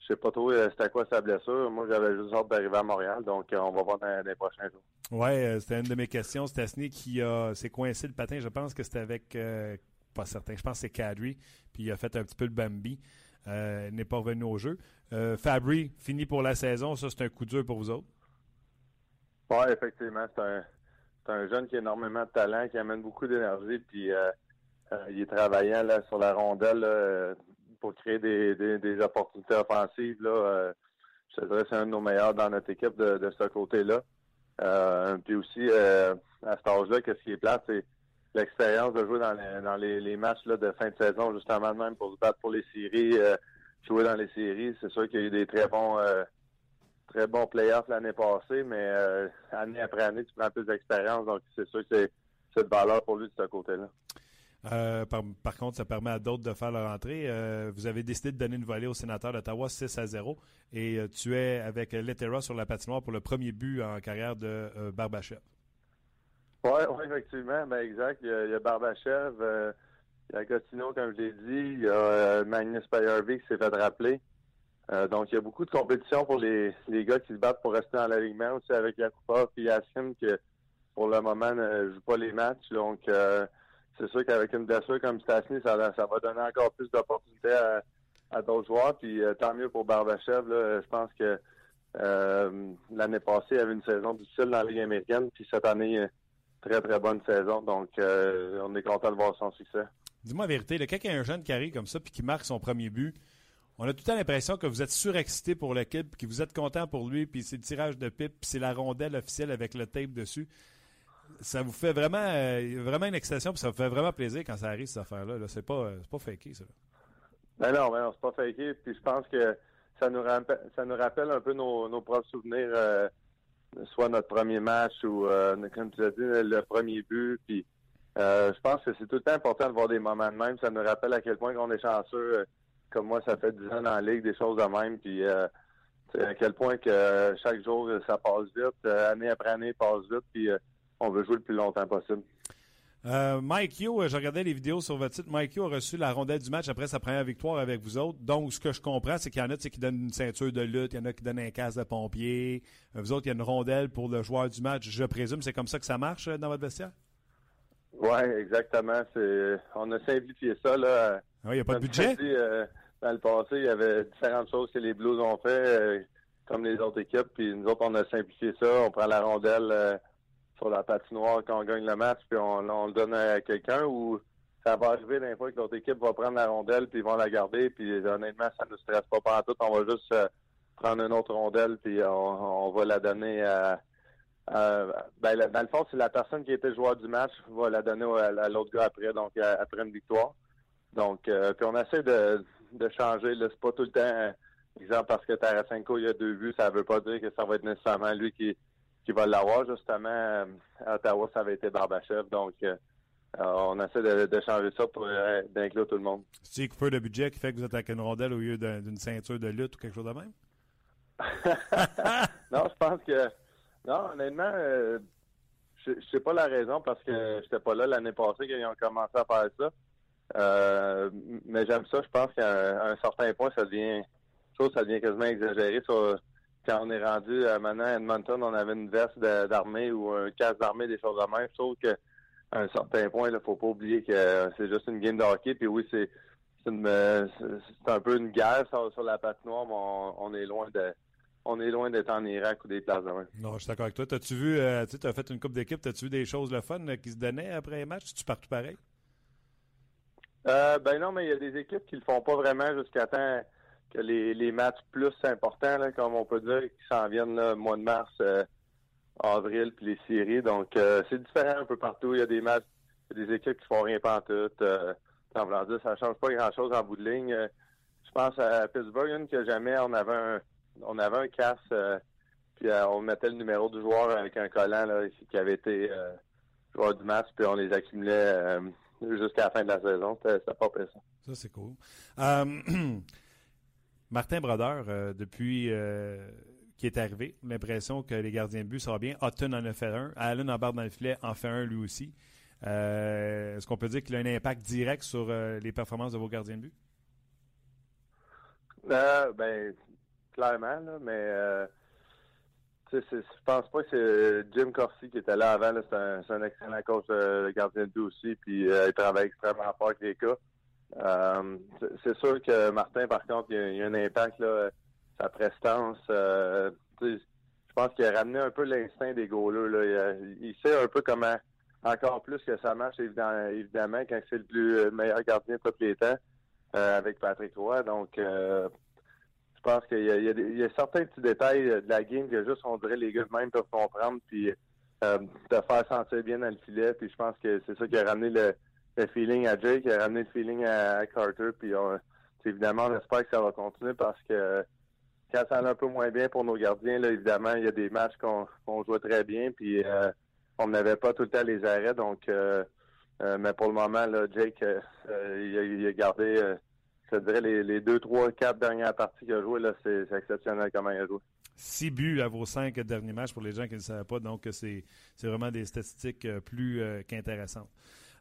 je sais pas trop euh, c'était quoi sa blessure. Moi, j'avais juste hâte d'arriver à Montréal. Donc, euh, on va voir dans, les prochains jours. Oui, c'était une de mes questions. Stasny qui s'est coincé le patin. Je pense que c'était avec, pas certain, je pense que c'est Kadri. Puis il a fait un petit peu le Bambi. N'est pas revenu au jeu. Fabry, fini pour la saison. Ça, c'est un coup dur pour vous autres? Effectivement. C'est un, un jeune qui a énormément de talent, qui amène beaucoup d'énergie. Puis, euh, euh, il est travaillant là, sur la rondelle là, pour créer des, des, opportunités offensives. Là, euh, je te dirais c'est un de nos meilleurs dans notre équipe de, ce côté-là. Euh, puis aussi, euh, à cet âge-là, qu'est-ce qui est plate, c'est l'expérience de jouer dans les, dans les, matchs là, de fin de saison, justement, même pour se battre pour les séries, euh, jouer dans les séries. C'est sûr qu'il y a eu des très bons euh, très bons playoffs l'année passée, mais euh, année après année, tu prends plus d'expérience, donc c'est sûr que c'est, de valeur pour lui de ce côté-là. Euh, par, par, contre, ça permet à d'autres de faire leur entrée. Euh, vous avez décidé de donner une volée au sénateur d'Ottawa 6 à 0 et euh, tu es avec Lettera sur la patinoire pour le premier but en carrière de Barbachev. Oui, ouais, effectivement, ben exact. Il y a, il y a Barbachev, il y a Gotino, comme je l'ai dit, il y a Magnus Payerby qui s'est fait rappeler. Euh, donc, il y a beaucoup de compétition pour les, gars qui se battent pour rester dans l'alignement aussi avec Yakupa et Yassin que pour le moment ne joue pas les matchs. Donc, euh, c'est sûr qu'avec une blessure comme Stasny, ça, va donner encore plus d'opportunités à, d'autres joueurs. Puis euh, tant mieux pour Barbachev. Je pense que l'année passée, il y avait une saison difficile dans la Ligue américaine. Puis cette année, très, très bonne saison. Donc, on est content de voir son succès. Dis-moi la vérité, là, quand il y a un jeune qui arrive comme ça puis qui marque son premier but, on a tout le temps l'impression que vous êtes surexcité pour l'équipe, que vous êtes content pour lui, puis c'est le tirage de pipe, puis c'est la rondelle officielle avec le tape dessus. Ça vous fait vraiment, euh, vraiment une excitation, puis ça vous fait vraiment plaisir quand ça arrive, cette affaire-là. -là, c'est pas, pas faké, ça. Ben non, ben non, c'est pas faké. Puis je pense que ça nous, rappelle, un peu nos, propres souvenirs, euh, soit notre premier match ou, euh, comme tu as dit, le premier but. Puis je pense que c'est tout le temps important de voir des moments de même. Ça nous rappelle à quel point on est chanceux comme moi, ça fait 10 ans dans la ligue, des choses de même. Puis euh, à quel point que chaque jour, ça passe vite. Euh, année après année, passe vite. Puis euh, on veut jouer le plus longtemps possible. Mike Yo, je regardais les vidéos sur votre site. Mike Yo a reçu la rondelle du match après sa première victoire avec vous autres. Donc, ce que je comprends, c'est qu'il y en a qui donnent une ceinture de lutte, il y en a qui donnent un casque de pompier. Vous autres, il y a une rondelle pour le joueur du match. Je présume, c'est comme ça que ça marche dans votre vestiaire? Oui, exactement. C'est, on a simplifié ça. Là. Ah il n'y a pas de budget? Dans le passé, il y avait différentes choses que les Blues ont fait, euh, comme les autres équipes. Puis nous autres, on a simplifié ça. On prend la rondelle euh, sur la patinoire quand on gagne le match, puis on, le donne à quelqu'un. Ou ça va arriver d'un fois que l'autre équipe va prendre la rondelle, puis ils vont la garder. Puis honnêtement, ça ne nous stresse pas pendant tout. On va juste euh, prendre une autre rondelle, puis on, va la donner à... ben, dans le fond, c'est la personne qui était joueur du match va la donner à, l'autre gars après, donc après une victoire. Donc, puis on essaie de, de changer. C'est pas tout le temps, euh, exemple, parce que Tarasenko, il y a deux buts, ça veut pas dire que ça va être nécessairement lui qui, qui va l'avoir. Justement, euh, à Ottawa, ça avait été Barbachev. Donc, euh, on essaie de, changer ça pour inclure tout le monde. C'est peu de budget qui fait que vous êtes avec une rondelle au lieu d'une ceinture de lutte ou quelque chose de même? non, je pense que... Non, honnêtement, je, je sais pas la raison parce que j'étais pas là l'année passée quand ils ont commencé à faire ça. Euh, mais j'aime ça. Je pense qu'à un, certain point, ça devient ça devient quasiment exagéré. quand on est rendu à maintenant à Edmonton, on avait une veste d'armée ou un casque d'armée, des choses de même. Je trouve qu'à un certain point, il faut pas oublier que c'est juste une game de hockey. Puis oui, c'est c'est un peu une guerre sur, la patinoire, mais on, est loin de on est loin d'être en Irak ou des places de Non, je suis d'accord avec toi. T'as-tu vu, euh, tu as fait une coupe d'équipe, t'as-tu vu des choses le fun qui se donnaient après les matchs? Tu partout pareil? Euh, ben non, mais il y a des équipes qui le font pas vraiment jusqu'à temps que les, matchs plus importants, comme on peut dire, qui s'en viennent le mois de mars, euh, avril, puis les séries. Donc euh, c'est différent un peu partout. Il y a des matchs, il y a des équipes qui font rien pantoute. Euh, en dire, ça change pas grand chose en bout de ligne. je pense à Pittsburgh, une que jamais on avait un on avait un casse puis on mettait le numéro du joueur avec un collant qui avait été joueur du match, puis on les accumulait jusqu'à la fin de la saison. C'était pas ça. Ça, c'est cool. Euh, Martin Brodeur, euh, depuis euh, qui est arrivé, l'impression que les gardiens de but ça va bien. Hutton en a fait un. Allen en barre dans le filet en fait un lui aussi. Est-ce qu'on peut dire qu'il a un impact direct sur les performances de vos gardiens de but? ben, clairement, là, mais je pense pas que c'est Jim Corsi qui était là avant. C'est un, excellent coach de gardien de but aussi. Puis euh, il travaille extrêmement fort avec les cas. Euh, c'est sûr que Martin, par contre, il y a, un impact là, sa prestance. Euh, je pense qu'il a ramené un peu l'instinct des goalers. Il, sait un peu comment encore plus que ça marche évidemment, quand c'est le plus meilleur gardien de tous les temps avec Patrick Roy. Donc pense qu'il y, a, certains petits détails de la game que juste on dirait les gars même peuvent comprendre puis euh, te faire sentir bien dans le filet. Puis je pense que c'est ça qui a ramené le, feeling à Jake, qui a ramené le feeling à, Carter. Puis évidemment, on espère que ça va continuer parce que quand ça allait un peu moins bien pour nos gardiens, évidemment, il y a des matchs qu'on jouait très bien. Puis euh, on n'avait pas tout le temps les arrêts. Donc euh, mais pour le moment, là, Jake, il a, gardé je dirais les, deux, trois, quatre dernières parties qu'il a jouées, c'est, exceptionnel comment il a joué. Six buts à vos cinq derniers matchs pour les gens qui ne savaient pas, donc c'est, vraiment des statistiques euh, plus euh, qu'intéressantes.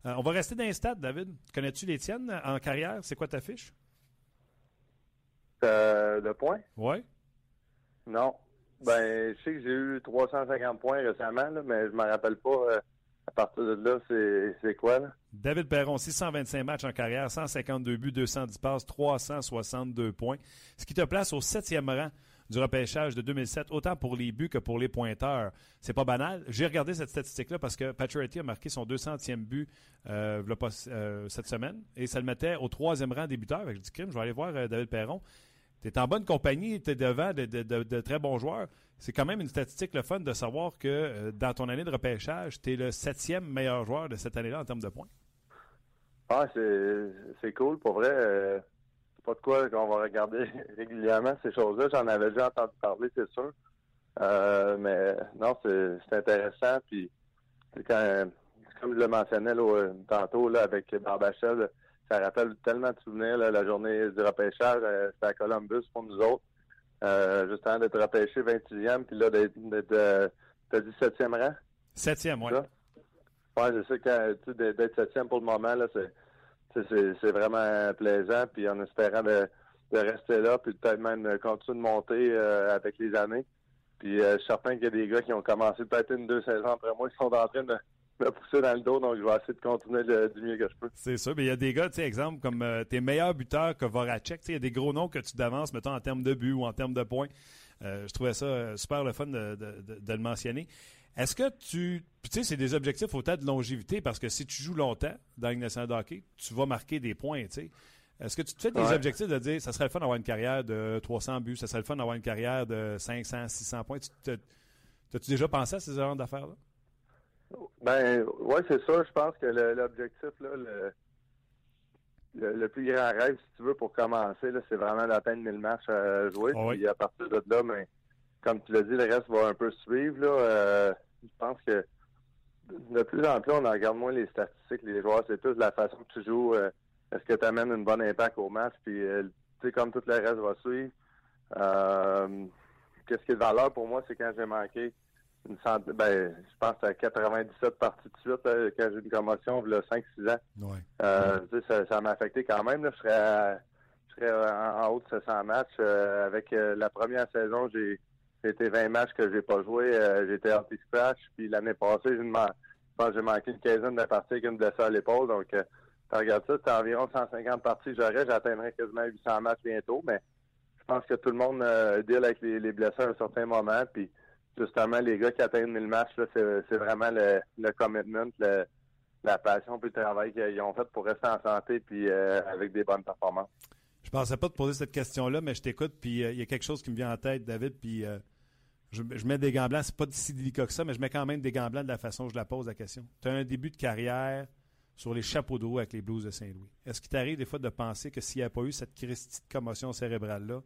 Euh, on va rester dans les stades, David. Connais-tu les tiennes en carrière? C'est quoi ta fiche? Euh, de points? Oui. Non. Ben, je sais que j'ai eu 350 points récemment, là, mais je me rappelle pas à partir de là, c'est, c'est quoi, là? David Perron, 625 matchs en carrière, 152 buts, 210 passes, 362 points. Ce qui te place au septième rang du repêchage de 2007, autant pour les buts que pour les pointeurs. C'est pas banal. J'ai regardé cette statistique-là parce que Pacioretty a marqué son 200e but euh, euh, cette semaine et ça le mettait au troisième rang des buteurs. Fait que Je crime, je vais aller voir euh, David Perron. Tu es en bonne compagnie, tu es devant de, très bons joueurs. C'est quand même une statistique le fun de savoir que dans ton année de repêchage, tu es le septième meilleur joueur de cette année-là en termes de points. Ah, c'est, cool. Pour vrai, euh, c'est pas de quoi qu'on va regarder régulièrement ces choses-là. J'en avais déjà entendu parler, c'est sûr. Euh, mais non, c'est, intéressant. Puis, quand, comme je le mentionnais là, euh, tantôt là, avec Barbachel, ça rappelle tellement de souvenirs. là, la journée du repêchage, c'était à Columbus pour nous autres. Euh, juste avant d'être repêché 26e, puis là, d'être, dit 7e rang? Septième, oui. Ça? Ouais, c'est ça, quand, d'être- d'être septième pour le moment, là, c'est, c'est, vraiment plaisant, puis en espérant de, rester là, puis peut-être même continuer de monter euh, avec les années. Puis euh, je suis certain qu'il y a des gars qui ont commencé peut-être une, deux saisons après moi, qui sont en train de me pousser dans le dos, donc je vais essayer de continuer du mieux que je peux. C'est ça. Mais il y a des gars, tu sais, exemple, comme euh, tes meilleurs buteurs que Voracek. Il y a des gros noms que tu t'avances, mettons, en termes de buts ou en termes de points. Je trouvais ça super le fun de le mentionner. Est-ce que tu. puis Tu sais, c'est des objectifs autant de longévité parce que si tu joues longtemps dans la nationale de hockey, tu vas marquer des points, tu sais. Est-ce que tu te fais des Ouais. objectifs de dire ça serait le fun d'avoir une carrière de 300 buts, ça serait le fun d'avoir une carrière de 500, 600 points? T'as-tu déjà pensé à ces genres d'affaires-là? Ben, ouais, c'est ça. Je pense que l'objectif, là, le, le, le plus grand rêve, si tu veux, pour commencer, là, c'est vraiment d'atteindre 1000 matchs à jouer. Ah oui. Puis à partir de là, ben, comme tu l'as dit, le reste va un peu suivre. Là, Euh, je pense que de plus en plus, on en regarde moins les statistiques, les joueurs. C'est plus la façon que tu joues. euh, Est-ce que tu amènes une bonne impact au match? Puis, euh, tu sais, comme tout le reste va suivre. Qu'est-ce qui est de valeur pour moi, c'est quand j'ai manqué une centaine, ben, je pense à 97 parties de suite, là, quand j'ai eu une commotion, il y a 5-6 ans. Oui. Tu sais, ça, ça m'a affecté quand même. Là. Je serais, à- je serais en, en haut de 700 matchs. Avec la première saison, j'ai été 20 matchs que j'ai pas joué. Euh, été anti-scratch. Puis l'année passée, je pense que j'ai manqué une quinzaine de parties avec une blessure à l'épaule. Donc, euh, tu regardes ça, c'est environ 150 parties que j'aurais. J'atteindrais quasiment 800 matchs bientôt. Mais je pense que tout le monde euh, deal avec les, les blessures à un certain moment. Puis justement, les gars qui atteignent 1000 matchs, c'est vraiment le, commitment, la passion puis le travail qu'ils ont fait pour rester en santé puis euh, avec des bonnes performances. Je pensais pas te poser cette question-là, mais je t'écoute, puis euh, il y a quelque chose qui me vient en tête, David, puis euh, je, mets des gants blancs. C'est pas si délicat que ça, mais je mets quand même des gants de la façon dont je la pose la question. Tu as un début de carrière sur les chapeaux d'eau avec les Blues de Saint-Louis. Est-ce qu'il t'arrive des fois de penser que s'il n'y a pas eu cette Christie de commotion cérébrale-là,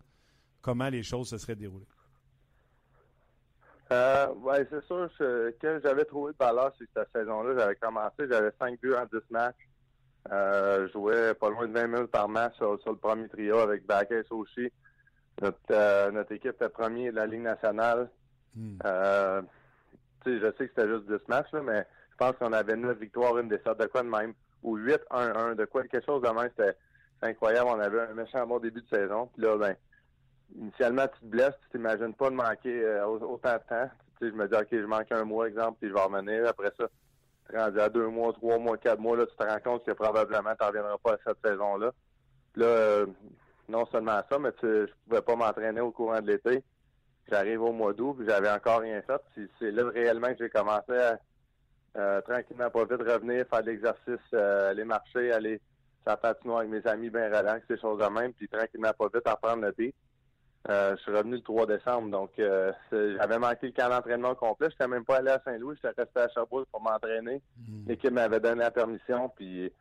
comment les choses se seraient déroulées? Euh, ouais, c'est sûr je- que j'avais trouvé de valeur sur cette saison-là. J'avais commencé, j'avais 5 buts en 10 matchs. Euh, je jouais pas loin de 20 minutes par match sur, le premier trio avec Baquet Sochi. Notre, euh, notre équipe était premier de la Ligue nationale. Hmm. Euh, je sais que c'était juste 10 matchs, là, mais je pense qu'on avait 9 victoires, une défaite, de quoi de même. Ou 8-1-1, de quoi, quelque chose de même. C'était incroyable. On avait un méchant bon début de saison. Puis là, ben, initialement, tu te blesses, tu t'imagines pas de manquer euh, au- autant de temps. Je me dis, OK, je manque un mois, exemple, puis je vais revenir. Après ça, tu rendu à deux mois, trois mois, quatre mois, là, tu te rends compte que probablement tu reviendras pas à cette saison-là. Là, euh, non seulement ça, mais tu, je pouvais pas m'entraîner au courant de l'été. J'arrive au mois d'août, puis j'avais encore rien fait. C'est là réellement que j'ai commencé à euh, tranquillement, pas vite revenir, faire de l'exercice, euh, aller marcher, aller sur la patinoire avec mes amis bien relax, ces choses de même, puis tranquillement, pas vite, apprendre le beat. Euh, je suis revenu le 3 décembre, donc j'avais manqué le camp d'entraînement complet. Je n'étais même pas allé à Saint-Louis, j'étais resté à Sherbrooke pour m'entraîner. L'équipe m'avait donné la permission, puis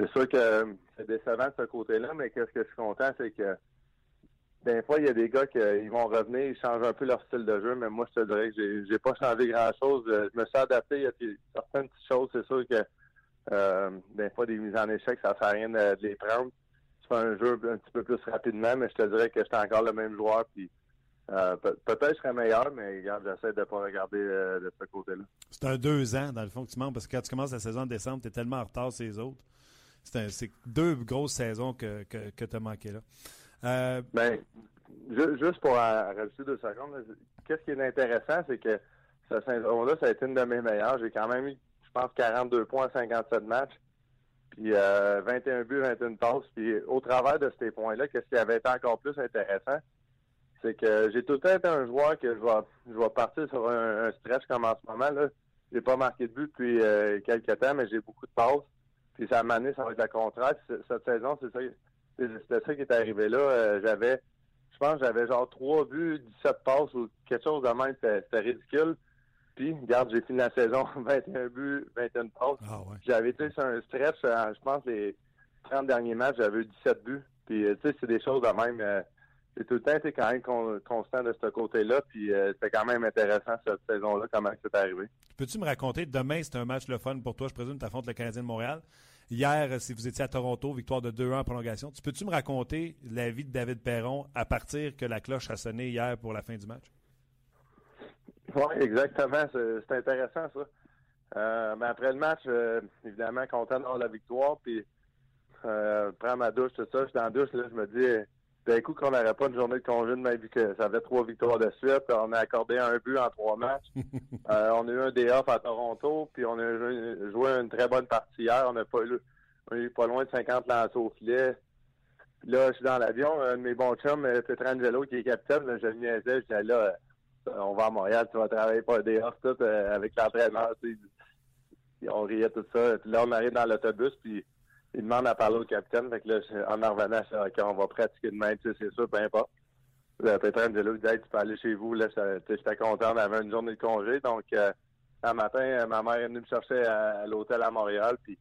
c'est sûr que c'est décevant de ce côté-là, mais qu'est-ce que je suis content, c'est que des fois, il y a des gars qui euh, vont revenir, ils changent un peu leur style de jeu, mais moi, je te dirais que j'ai, pas changé grand-chose. Euh, Je me suis adapté. Il y a certaines petites choses, c'est sûr que euh, des fois, des mises en échec, ça fait rien de, les prendre. Tu fais un jeu un petit peu plus rapidement, mais je te dirais que j'étais encore le même joueur. Puis euh, pe- peut-être je serais meilleur, mais j'essaie de pas regarder euh, de ce côté-là. C'est un deux ans, dans le fond, que tu manques, parce que quand tu commences la saison en décembre, tu es tellement en retard sur les autres. C'est, un- deux grosses saisons que, que, tu as manqué là. Euh, ben, juste pour rajouter deux secondes, qu'est-ce qui est intéressant, c'est que ce saison-là, ça a été une de mes meilleures. J'ai quand même eu, je pense, 42 points en 57 matchs. Puis 21 euh, buts, 21 passes. Puis au travers de ces points-là, qu'est-ce qui avait été encore plus intéressant, c'est que j'ai tout le temps un joueur que je vais, je partir sur un, stretch comme en ce moment. Là. J'ai pas marqué de but depuis euh, quelques temps, mais j'ai beaucoup de passes. Puis ça m'a amené, ça va être le contraire. Cette saison, c'est ça, c'était ça qui est arrivé là. Euh, j'avais, je pense, j'avais genre 3 buts, 17 passes ou quelque chose de même. C'était ridicule. Puis, regarde, j'ai fini la saison 21 buts, 21 passes. Ah ouais. J'avais été sur un stretch, euh, je pense, les 30 derniers matchs, j'avais eu 17 buts. Puis, tu sais, c'est des choses de même j'ai tout le temps été quand même constant de ce côté-là. Puis euh, c'était quand même intéressant cette saison-là, comment c'est arrivé. Peux-tu me raconter, demain, c'est un match le fun pour toi, je présume, tu affrontes le Canadien de Montréal. Hier, si vous étiez à Toronto, victoire de 2-1 en prolongation, tu peux-tu me raconter la vie de David Perron à partir que la cloche a sonné hier pour la fin du match? Oui, exactement. C'est intéressant, ça. Euh, mais après le match, euh, évidemment, content d'avoir la victoire. Puis, euh, prends ma douche, tout ça. Je suis dans la douche, là, je me dis, d'un coup qu'on n'aurait pas une journée de congé de même vu que ça avait trois victoires de suite. On a accordé un but en trois matchs. Euh, on a eu un day off à Toronto, puis on a joué une très bonne partie hier. On a pas eu, eu pas loin de 50 lancers au filet. Puis là, je suis dans l'avion, un de mes bons chums, euh, Petrangelo, qui est capitaine, là, je le niaisais, je disais là, euh, on va à Montréal, tu vas travailler pas un day off tout avec l'entraîneur. On riait tout ça. Puis là, on arrive dans l'autobus, puis il demande à parler au capitaine. Fait que là, en en revenant, je OK, on va pratiquer demain, tu sais, c'est sûr, peu importe. Le Pétrin me dit là, tu peux aller chez vous. Là, j'étais content d'avoir une journée de congé. Donc, euh, un matin, euh, ma mère est venue me chercher à, l'hôtel à Montréal. Puis,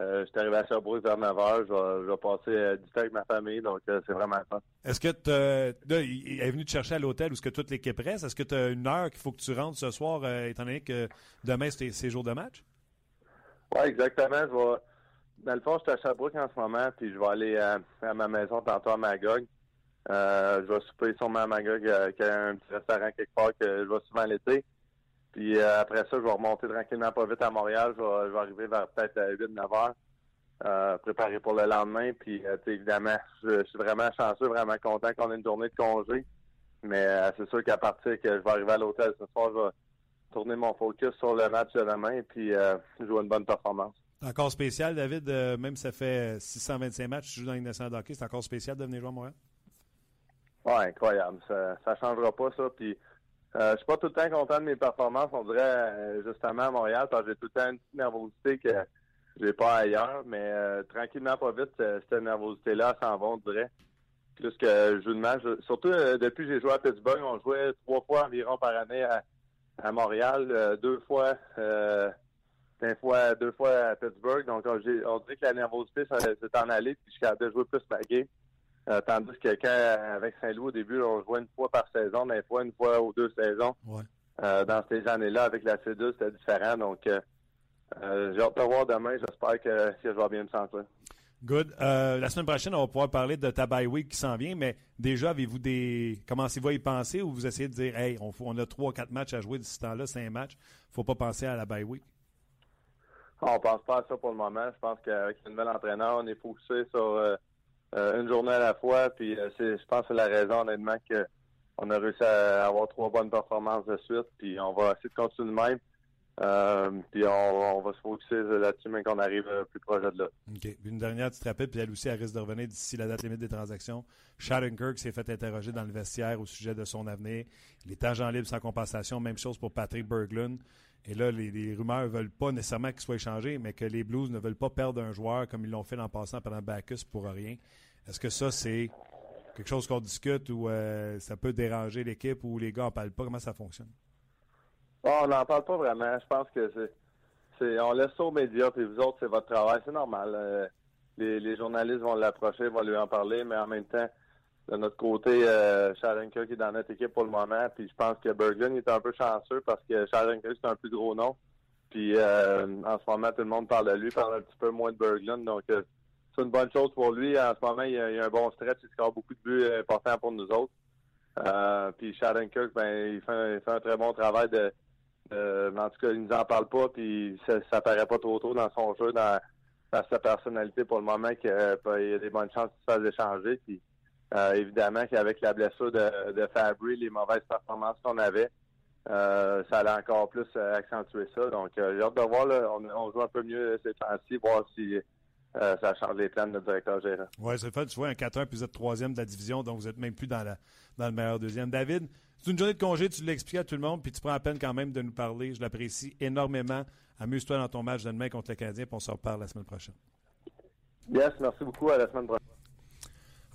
euh, j'étais arrivé à Sherbrooke vers 9 h. Je vais, passer euh, du temps avec ma famille. Donc, c'est vraiment fun. Est-ce que tu est venu te chercher à l'hôtel où est-ce que toute l'équipe reste? Est-ce que tu as une heure qu'il faut que tu rentres ce soir, étant donné que demain, c'est jour de match? Oui, exactement. Je vais dans le fond, je suis à Sherbrooke en ce moment, puis je vais aller à, ma maison tantôt à Magog. Euh, je vais souper sûrement à Magog, euh, qui a un petit restaurant quelque part que je vais souvent l'été. Puis euh, après ça, je vais remonter tranquillement pas vite à Montréal. Je vais, arriver vers peut-être 8-9 heures, euh, préparé pour le lendemain. Puis évidemment, je, suis vraiment chanceux, vraiment content qu'on ait une journée de congé. Mais c'est sûr qu'à partir que je vais arriver à l'hôtel ce soir, je vais tourner mon focus sur le match de demain puis jouer une bonne performance. Encore spécial, David, euh, même si ça fait 625 matchs, tu joues dans une nationale c'est encore spécial de venir jouer à Montréal? Oui, incroyable. Ça ne changera pas, ça. Puis, euh, je suis pas tout le temps content de mes performances, on dirait, euh, justement, à Montréal, parce que j'ai tout le temps une petite nervosité que j'ai pas ailleurs. Mais tranquillement, pas vite, cette nervosité-là s'en va, on dirait. Plus que je joue de match. Surtout depuis que j'ai joué à Pittsburgh, on jouait trois fois environ par année à, à Montréal, deux fois une fois, deux fois à Pittsburgh. Donc, on, on dit que la nervosité, s'est en allé, puis je suis de jouer plus ma game. Euh, tandis que quand, avec Saint-Louis, au début, on jouait une fois par saison, des fois une fois ou deux saisons. Euh, dans ces années-là, avec la C2, c'était différent. Donc, euh, euh, j'ai hâte de voir demain. J'espère que, que je vais bien me sentir. Good. La semaine prochaine, on va pouvoir parler de ta bye week qui s'en vient, mais déjà, avez-vous des. Commencez-vous à y penser ou vous essayez de dire, hey, on, on a trois, quatre matchs à jouer d'ici ce temps-là, cinq matchs, faut pas penser à la bye week? On pense pas à ça pour le moment. Je pense qu'avec le nouvel entraîneur, on est focusé sur euh, euh, une journée à la fois. Puis euh, je pense que c'est la raison, honnêtement, qu'on a réussi à avoir trois bonnes performances de suite. Puis on va essayer de continuer de même. puis on, va se focuser là-dessus, mais qu'on arrive plus proche de là. Une dernière petite rapide, puis elle aussi, elle risque de revenir d'ici la date limite des transactions. Kirk s'est fait interroger dans le vestiaire au sujet de son avenir. Les agent libre sans compensation, même chose pour Patrick Berglund. Et là, les, rumeurs ne veulent pas nécessairement qu'il soit échangé, mais que les Blues ne veulent pas perdre un joueur comme ils l'ont fait en passant pendant Bacchus pour rien. Est-ce que ça, c'est quelque chose qu'on discute ou euh, ça peut déranger l'équipe ou les gars n'en parlent pas? Comment ça fonctionne? on n'en parle pas vraiment. Je pense que c'est. on laisse ça aux médias, puis vous autres, c'est votre travail. C'est normal. Euh, les, journalistes vont l'approcher, vont lui en parler, mais en même temps, de notre côté, euh, qui est dans notre équipe pour le moment. Puis je pense que Berglund est un peu chanceux parce que Sharenka, c'est un plus gros nom. Puis euh, en ce moment, tout le monde parle de lui, parle un petit peu moins de Berglund. Donc euh, c'est une bonne chose pour lui. En ce moment, il y a, un bon stretch, il score beaucoup de buts importants pour nous autres. Euh, puis Kirk, ben, il fait, un très bon travail de, en tout cas, il nous en parle pas, puis ça, ça paraît pas trop tôt dans son jeu, dans, sa personnalité pour le moment, qu'il y a des bonnes chances qu'il se fasse échanger. Puis Euh, évidemment qu'avec la blessure de, de Fabry, les mauvaises performances qu'on avait, euh, ça allait encore plus euh, accentuer ça. Donc, j'ai hâte de voir. Là, on, on joue un peu mieux ces temps-ci, voir si euh, ça change les plans de notre directeur gérant. Oui, c'est fait. Tu vois, un 4-1, puis vous êtes troisième de la division, donc vous n'êtes même plus dans, la, dans le meilleur deuxième. David, c'est une journée de congé, tu l'expliques à tout le monde, puis tu prends la peine quand même de nous parler. Je l'apprécie énormément. Amuse-toi dans ton match de demain contre le Canadien, puis on se reparle la semaine prochaine. Yes, merci beaucoup. À la semaine prochaine.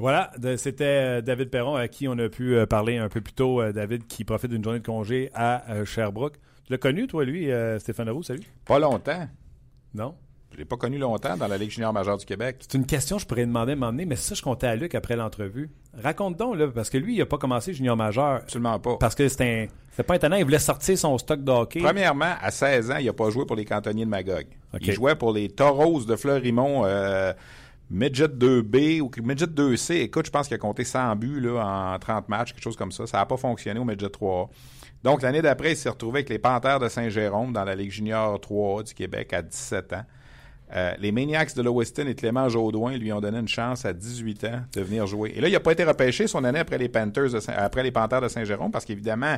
Voilà, c'était euh, David Perron à qui on a pu euh, parler un peu plus tôt. euh, David qui profite d'une journée de congé à Sherbrooke. Tu l'as connu, toi, lui, Stéphane Roux, salut? Pas longtemps. Non? Je l'ai pas connu longtemps dans la Ligue junior majeure du Québec. C'est une question que je pourrais demander à m'emmener, mais ça, je comptais à Luc après l'entrevue. Raconte donc, là, parce que lui, il n'a pas commencé junior majeur. Absolument pas. Parce que c'était pas étonnant, il voulait sortir son stock de hockey. Premièrement, à 16 ans, il n'a pas joué pour les cantonniers de Magog. Il jouait pour les Toros de Fleurimont, euh, Midget 2B ou Midget 2C. Écoute, je pense qu'il a compté 100 buts là, en 30 matchs, quelque chose comme ça. Ça n'a pas fonctionné au Midget 3A. Donc, l'année d'après, il s'est retrouvé avec les Panthères de Saint-Jérôme dans la Ligue junior 3A du Québec à 17 ans. Euh, les Maniacs de Lewiston et Clément Jaudoin lui ont donné une chance à 18 ans de venir jouer. Et là, il n'a pas été repêché son année après les Panthers de Saint- après les Panthères de Saint-Jérôme parce qu'évidemment,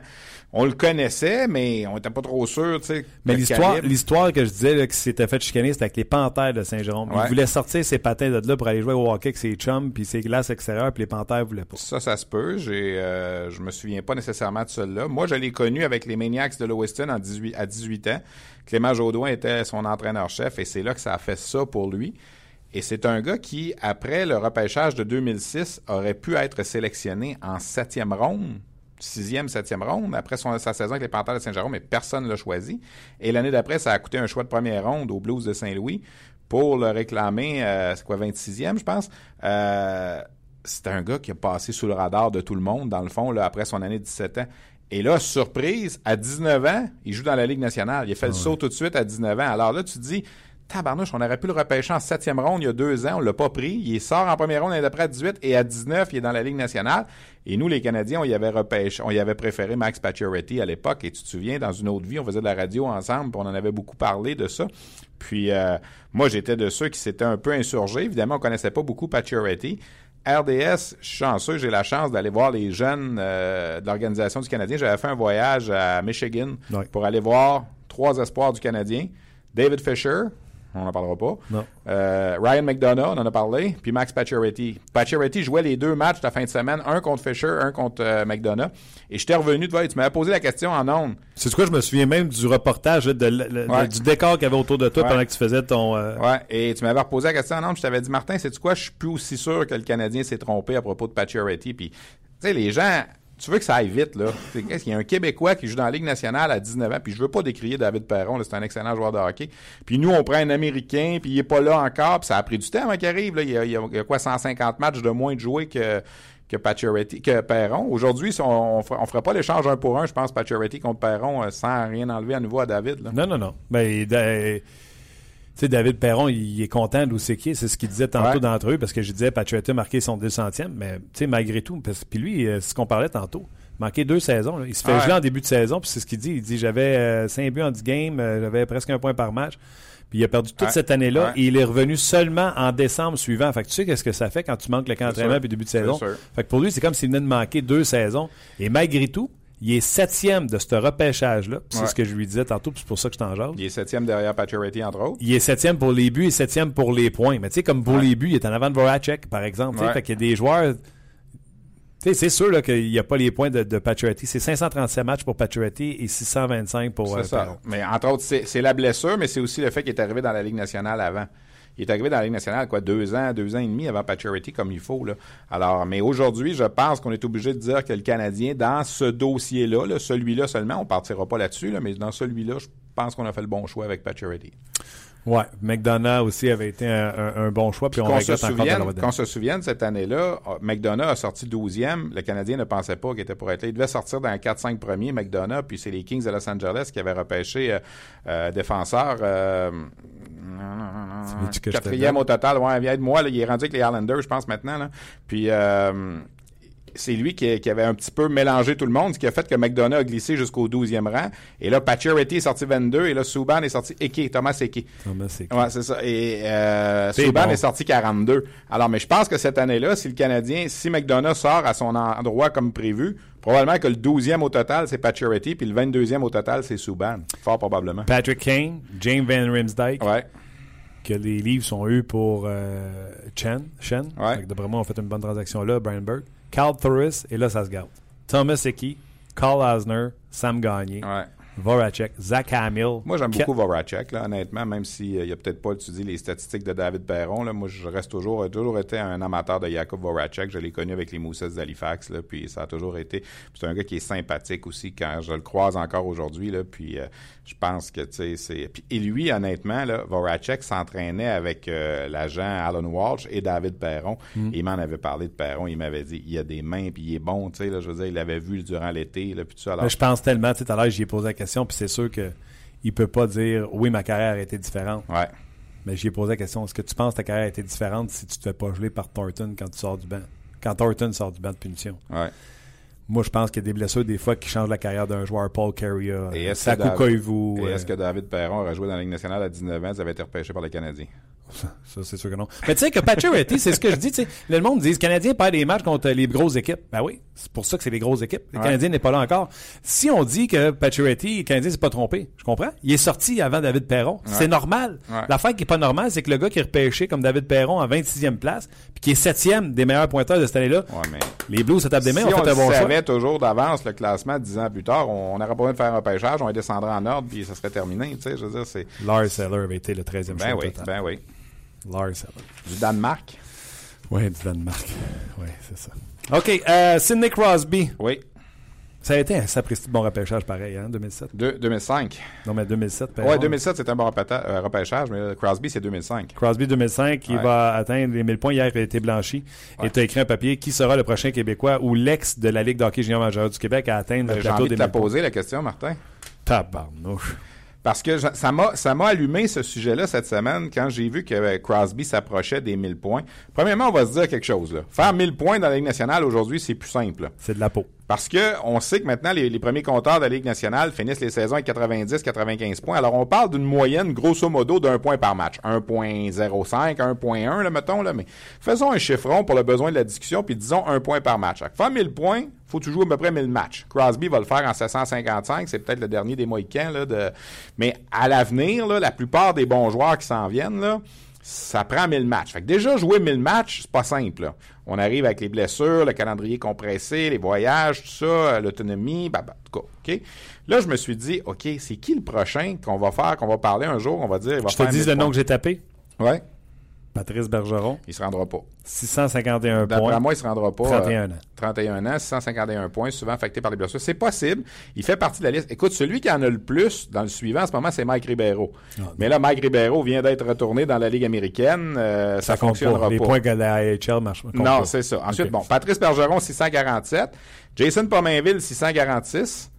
on le connaissait, mais on n'était pas trop sûr, tu sais. Mais l'histoire, que je disais là, qui s'était fait chicaner, c'était avec les Panthères de Saint-Jérôme. Ouais. Il voulait sortir ses patins de là pour aller jouer au hockey avec ses chums, puis ses glaces extérieures, puis les Panthères voulaient pas. Ça, ça se peut. J'ai, euh, je me souviens pas nécessairement de celui-là. Moi, je l'ai connu avec les Maniacs de Lewiston en 18, à 18 ans. Clément Jaudoin était son entraîneur-chef et c'est là que ça a fait ça pour lui. Et c'est un gars qui, après le repêchage de 2006, aurait pu être sélectionné en septième ronde, sixième, septième ronde, après son, sa saison avec les Panthères de Saint-Jérôme, mais personne ne l'a choisi. Et l'année d'après, ça a coûté un choix de première ronde aux Blues de Saint-Louis pour le réclamer, euh, c'est quoi, 26e, je pense. Euh, c'est un gars qui a passé sous le radar de tout le monde, dans le fond, là, après son année de 17 ans. Et là, surprise, à 19 ans, il joue dans la Ligue nationale. Il a fait le saut tout de suite à 19 ans. Alors là, tu te dis, tabarnouche, on aurait pu le repêcher en septième ronde il y a deux ans. On l'a pas pris. Il sort en première ronde l'année d'après à 18 et à 19, il est dans la Ligue nationale. Et nous, les Canadiens, on y avait repêché, on y avait préféré Max Pacioretty à l'époque. Et tu te souviens, dans une autre vie, on faisait de la radio ensemble, puis on en avait beaucoup parlé de ça. Puis euh, moi, j'étais de ceux qui s'étaient un peu insurgés. Évidemment, on connaissait pas beaucoup Pacioretty. RDS, je suis chanceux, j'ai la chance d'aller voir les jeunes euh, de l'Organisation du Canadien. J'avais fait un voyage à Michigan pour aller voir trois espoirs du Canadien. David Fisher, on n'en parlera pas. Non. Euh, Ryan McDonough, on en a parlé. Puis Max Pacioretty. Pacioretty jouait les deux matchs de la fin de semaine, un contre Fisher, un contre euh, McDonough. Et j'étais revenu de voir, tu m'avais posé la question en ondes. C'est quoi, je me souviens même du reportage, de, Ouais. du décor qu'il y avait autour de toi Ouais. pendant que tu faisais ton... euh, Ouais, et tu m'avais reposé la question en ondes, je t'avais dit, Martin, c'est quoi, je suis plus aussi sûr que le Canadien s'est trompé à propos de Pacioretty. Puis, tu sais, les gens, tu veux que ça aille vite, là? Qu'est-ce qu'il y a un Québécois qui joue dans la Ligue nationale à 19 ans, puis je veux pas décrier David Perron, c'est un excellent joueur de hockey. Puis nous, on prend un Américain, puis il est pas là encore, puis ça a pris du temps avant qu'il arrive, là. Il y a, il y quoi, 150 matchs de moins de jouer que que Pacioretty, que Perron. Aujourd'hui, on, on, fera- on ferait pas l'échange un pour un, je pense, Pacioretty contre Perron, euh, sans rien enlever à nouveau à David, là. Non, non, non. Ben, tu sais, David Perron, il est content d'où c'est ce qu'il disait tantôt Ouais. d'entre eux, parce que je disais, Pacioretty a marqué son 200e, mais tu sais, malgré tout, puis lui, euh, c'est ce qu'on parlait tantôt, manqué deux saisons. là. Il se fait Ouais. geler en début de saison, puis c'est ce qu'il dit. Il dit, j'avais 5 buts en 10 games, euh, j'avais presque un point par match. Puis il a perdu toute Ouais. cette année-là Ouais. et il est revenu seulement en décembre suivant. Fait que tu sais qu'est-ce que ça fait quand tu manques le camp d'entraînement puis début de saison? Fait que pour lui, c'est comme s'il venait de manquer deux saisons. Et malgré tout, il est septième de ce repêchage-là. C'est Ouais. ce que je lui disais tantôt, puis c'est pour ça que je t'en jase. Il est septième derrière Pacioretty, entre autres. Il est septième pour les buts et septième pour les points. Mais tu sais, comme pour Ouais. les buts, il est en avant de Voracek, par exemple. Ouais. Fait qu'il y a des joueurs... Tu sais, c'est sûr là, qu'il n'y a pas les points de, de Pacioretty. C'est 537 matchs pour Pacioretty et 625 pour C'est euh, ça. Perron. Mais entre autres, c'est c'est la blessure, mais c'est aussi le fait qu'il est arrivé dans la Ligue nationale avant. Il est arrivé dans la Ligue nationale, quoi, deux ans, deux ans et demi avant Pacioretty comme il faut, là. Alors, mais aujourd'hui, je pense qu'on est obligé de dire que le Canadien, dans ce dossier-là, là, celui-là seulement, on partira pas là-dessus, là, mais dans celui-là, je pense qu'on a fait le bon choix avec Pacioretty. Ouais, McDonough aussi avait été un, un- un bon choix, puis on Qu'on se, souvienne, qu'on se souvienne, cette année-là, euh, McDonough a sorti 12e. Le Canadien ne pensait pas qu'il était pour être là. Il devait sortir dans les 4-5 premiers, McDonough, puis c'est les Kings de Los Angeles qui avaient repêché euh, euh, défenseur. euh, quatrième au total. Ouais, aide-moi, là, il est rendu avec les Islanders, je pense, maintenant. Là. Puis, euh, c'est lui qui, qui avait un petit peu mélangé tout le monde, ce qui a fait que McDonough a glissé jusqu'au 12e rang. Et là, Pacioretty est sorti 22, et là, Subban est sorti Eke, Thomas Eke. Thomas Eke. Ouais, c'est ça. Et euh, bon. est sorti 42. Alors, mais je pense que cette année-là, si le Canadien, si McDonough sort à son endroit comme prévu, probablement que le 12e au total, c'est Pacioretty, puis le 22e au total, c'est Subban. Fort probablement. Patrick Kane, James Van Rimsdijk, Ouais. que les livres sont eux pour euh, Chen. Chen. Ouais. D'après moi, on fait une bonne transaction là. Brian Burke. Carl Thuris, et là, ça se garde. Thomas Hickey, Carl Asner, Sam Gagné, Ouais. Voracek, Zach Hamill. Moi, j'aime beaucoup Voracek, là, honnêtement, même s'il n'a peut-être pas étudié les statistiques de David Perron. Là, moi, je reste toujours, j'ai toujours été un amateur de Jakub Voracek. Je l'ai connu avec les Mousses d'Halifax, là, puis ça a toujours été. C'est un gars qui est sympathique aussi quand je le croise encore aujourd'hui, là, puis euh, je pense que, tu sais, c'est. Et lui, honnêtement, là, Voracek s'entraînait avec euh, l'agent Alan Walsh et David Perron. Il m'en avait parlé de Perron. Il m'avait dit, il y a des mains, puis il est bon, tu sais, là, je veux dire, il l'avait vu durant l'été, là, puis tout ça. Alors, Mais je pense tellement, tu sais, tout à l'heure, j'y ai posé la question, puis c'est sûr que il peut pas dire oui, ma carrière a été différente. ouais. Mais j'y ai posé la question est-ce que tu penses que ta carrière a été différente si tu te fais pas geler par Thornton quand tu sors du banc? Quand Thornton sort du banc de punition. Ouais. Moi, je pense qu'il y a des blessures des fois qui changent la carrière d'un joueur. Paul Carrier, Saku Koivu. Et euh, est-ce que David Perron aurait joué dans la Ligue nationale à 19 ans, ça avait été repêché par les Canadiens? Ça, c'est sûr que non. Mais tu sais que Pacioretty, c'est ce que je dis, tu sais. Le monde dit, le Canadien perd des matchs contre les grosses équipes. Ben oui, c'est pour ça que c'est les grosses équipes. Le Ouais. Canadien n'est pas là encore. Si on dit que Pacioretty, le Canadien s'est pas trompé, je comprends. Il est sorti avant David Perron. C'est normal. Ouais. L'affaire qui est pas normale, c'est que le gars qui est repêché comme David Perron en 26e place, puis qui est 7e des meilleurs pointeurs de cette année-là, mais. les Blues se tapent des mains, si on on fait un bon choix. savait toujours d'avance le classement dix ans plus tard, on n'aurait pas besoin de faire un repêchage, on descendrait en ordre, puis ça serait terminé. Tu sais, je veux dire, c'est. Lars Eller avait été le 13e Ben choix oui, total. ben oui. Lars Eller. Du Danemark? Oui, du Danemark. Oui, c'est ça. OK, euh, Sidney Crosby. Oui. Ça a été un sapristi de bon repêchage pareil, hein, 2007. De, 2005. Non, mais 2007. Ouais, Perron. 2007, c'est un bon euh, repêchage, mais euh, Crosby, c'est 2005. Crosby 2005, il Ouais. va atteindre les 1000 points. Hier, il a été blanchi. Et tu as écrit un papier qui sera le prochain Québécois ou l'ex de la Ligue d'hockey junior majeur du Québec à atteindre le plateau envie des de te la 1000 points? poser, la question, Martin. Tabarnouche. Parce que ça m'a ça m'a allumé ce sujet-là cette semaine quand j'ai vu que euh, Crosby s'approchait des 1000 points. Premièrement, on va se dire quelque chose. Là. Faire 1000 points dans la Ligue nationale aujourd'hui, c'est plus simple. C'est de la peau. Parce que on sait que maintenant, les, premiers compteurs de la Ligue nationale finissent les saisons avec 90-95 points. Alors, on parle d'une moyenne, grosso modo, d'un point par match. 1.05, 1.1, là, mettons, là. Mais faisons un chiffron pour le besoin de la discussion, puis disons un point par match. Faire 1000 points, faut toujours à peu près 1000 matchs. Crosby va le faire en 755. C'est peut-être le dernier des Mohicans, là. De... Mais à l'avenir, là, la plupart des bons joueurs qui s'en viennent, là, ça prend 1000 matchs. Fait que déjà, jouer 1000 matchs, c'est pas simple. là. On arrive avec les blessures, le calendrier compressé, les voyages, tout ça, euh, l'autonomie, bah, bah, en tout cas, OK? Là, je me suis dit, OK, c'est qui le prochain qu'on va faire, qu'on va parler un jour, on va dire, il va Je te dis 1000 le nom que j'ai tapé. Ouais, Patrice Bergeron, il se rendra pas. 651 D'après points. moi, il se rendra pas. euh, 31 ans. 31 ans, 651 points, souvent affecté par les blessures. C'est possible. Il fait partie de la liste. Écoute, celui qui en a le plus dans le suivant en ce moment, c'est Mike Ribeiro. Mais là, Mike Ribeiro vient d'être retourné dans la Ligue américaine. Euh, ça, compte fonctionnera pas. Les pas. points que la AHL marche Non, c'est ça. Ensuite, bon, Patrice Bergeron, 647. Jason Pominville, 646.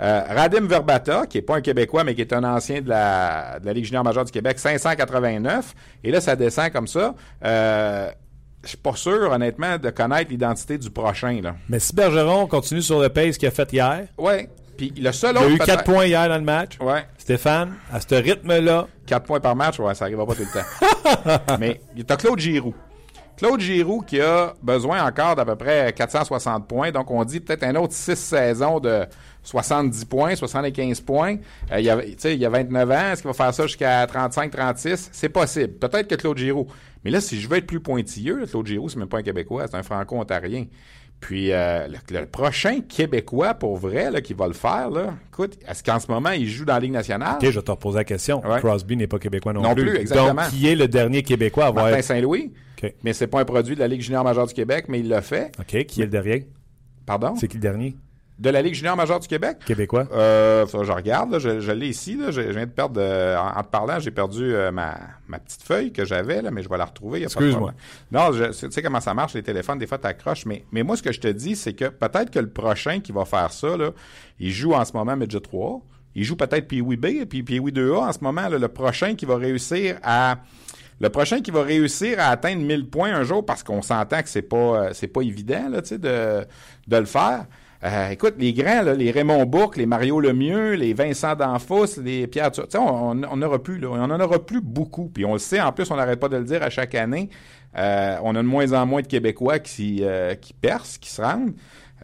Euh, Radim Verbata, qui est pas un Québécois, mais qui est un ancien de la, de la Ligue junior majeure du Québec, 589. Et là, ça descend comme ça. Euh, je suis pas sûr, honnêtement, de connaître l'identité du prochain, là. Mais si Bergeron continue sur le pace qu'il a fait hier, Ouais. Puis le seul il a autre. eu 4 peut-être- points hier dans le match. Ouais. Stéphane, à ce rythme-là, 4 points par match, ouais, ça arrivera pas tout le temps. Mais t'as Claude Giroux. Claude Giroux qui a besoin encore d'à peu près 460 points. Donc, on dit peut-être un autre 6 saisons de 70 points, 75 points. Euh, il, y a, tu sais, il y a 29 ans. Est-ce qu'il va faire ça jusqu'à 35-36? C'est possible. Peut-être que Claude Giroux. Mais là, si je veux être plus pointilleux, Claude Giroux, c'est même pas un Québécois, c'est un Franco-ontarien. Puis euh, le, le prochain Québécois, pour vrai, là, qui va le faire, là, écoute, est-ce qu'en ce moment, il joue dans la Ligue nationale? OK, je vais te reposer la question. Ouais. Crosby n'est pas québécois non, Non plus, exactement. Donc, qui est le dernier Québécois à avoir... Martin Saint-Louis. OK. Mais c'est pas un produit de la Ligue junior majeure du Québec, mais il l'a fait. OK, qui est le dernier? Pardon? C'est qui le dernier? De la Ligue junior majeure du Québec? Québécois? Euh, je regarde, là, je, je l'ai ici. Là, je, je viens de perdre, euh, en, en te parlant, j'ai perdu euh, ma, ma petite feuille que j'avais, là, mais je vais la retrouver. Excuse-moi. Non, je, tu sais comment ça marche, les téléphones, des fois, t'accroches. Mais, mais moi, ce que je te dis, c'est que peut-être que le prochain qui va faire ça, là, il joue en ce moment Midget 3. Il joue peut-être Pee-Wee B et puis Pee-Wee 2A en ce moment. là, le prochain qui va réussir à Le prochain qui va réussir à atteindre 1000 points un jour, parce qu'on s'entend que c'est pas, euh, c'est pas évident, là, tu sais, de, de le faire. Euh, écoute, les grands, là, les Raymond Bourque, les Mario Lemieux, les Vincent D'Anfos, les Pierre Tur- on, on aura plus, là, on en aura plus beaucoup. Puis on le sait, en plus, on n'arrête pas de le dire à chaque année. Euh, on a de moins en moins de Québécois qui, euh, qui percent, qui se rendent.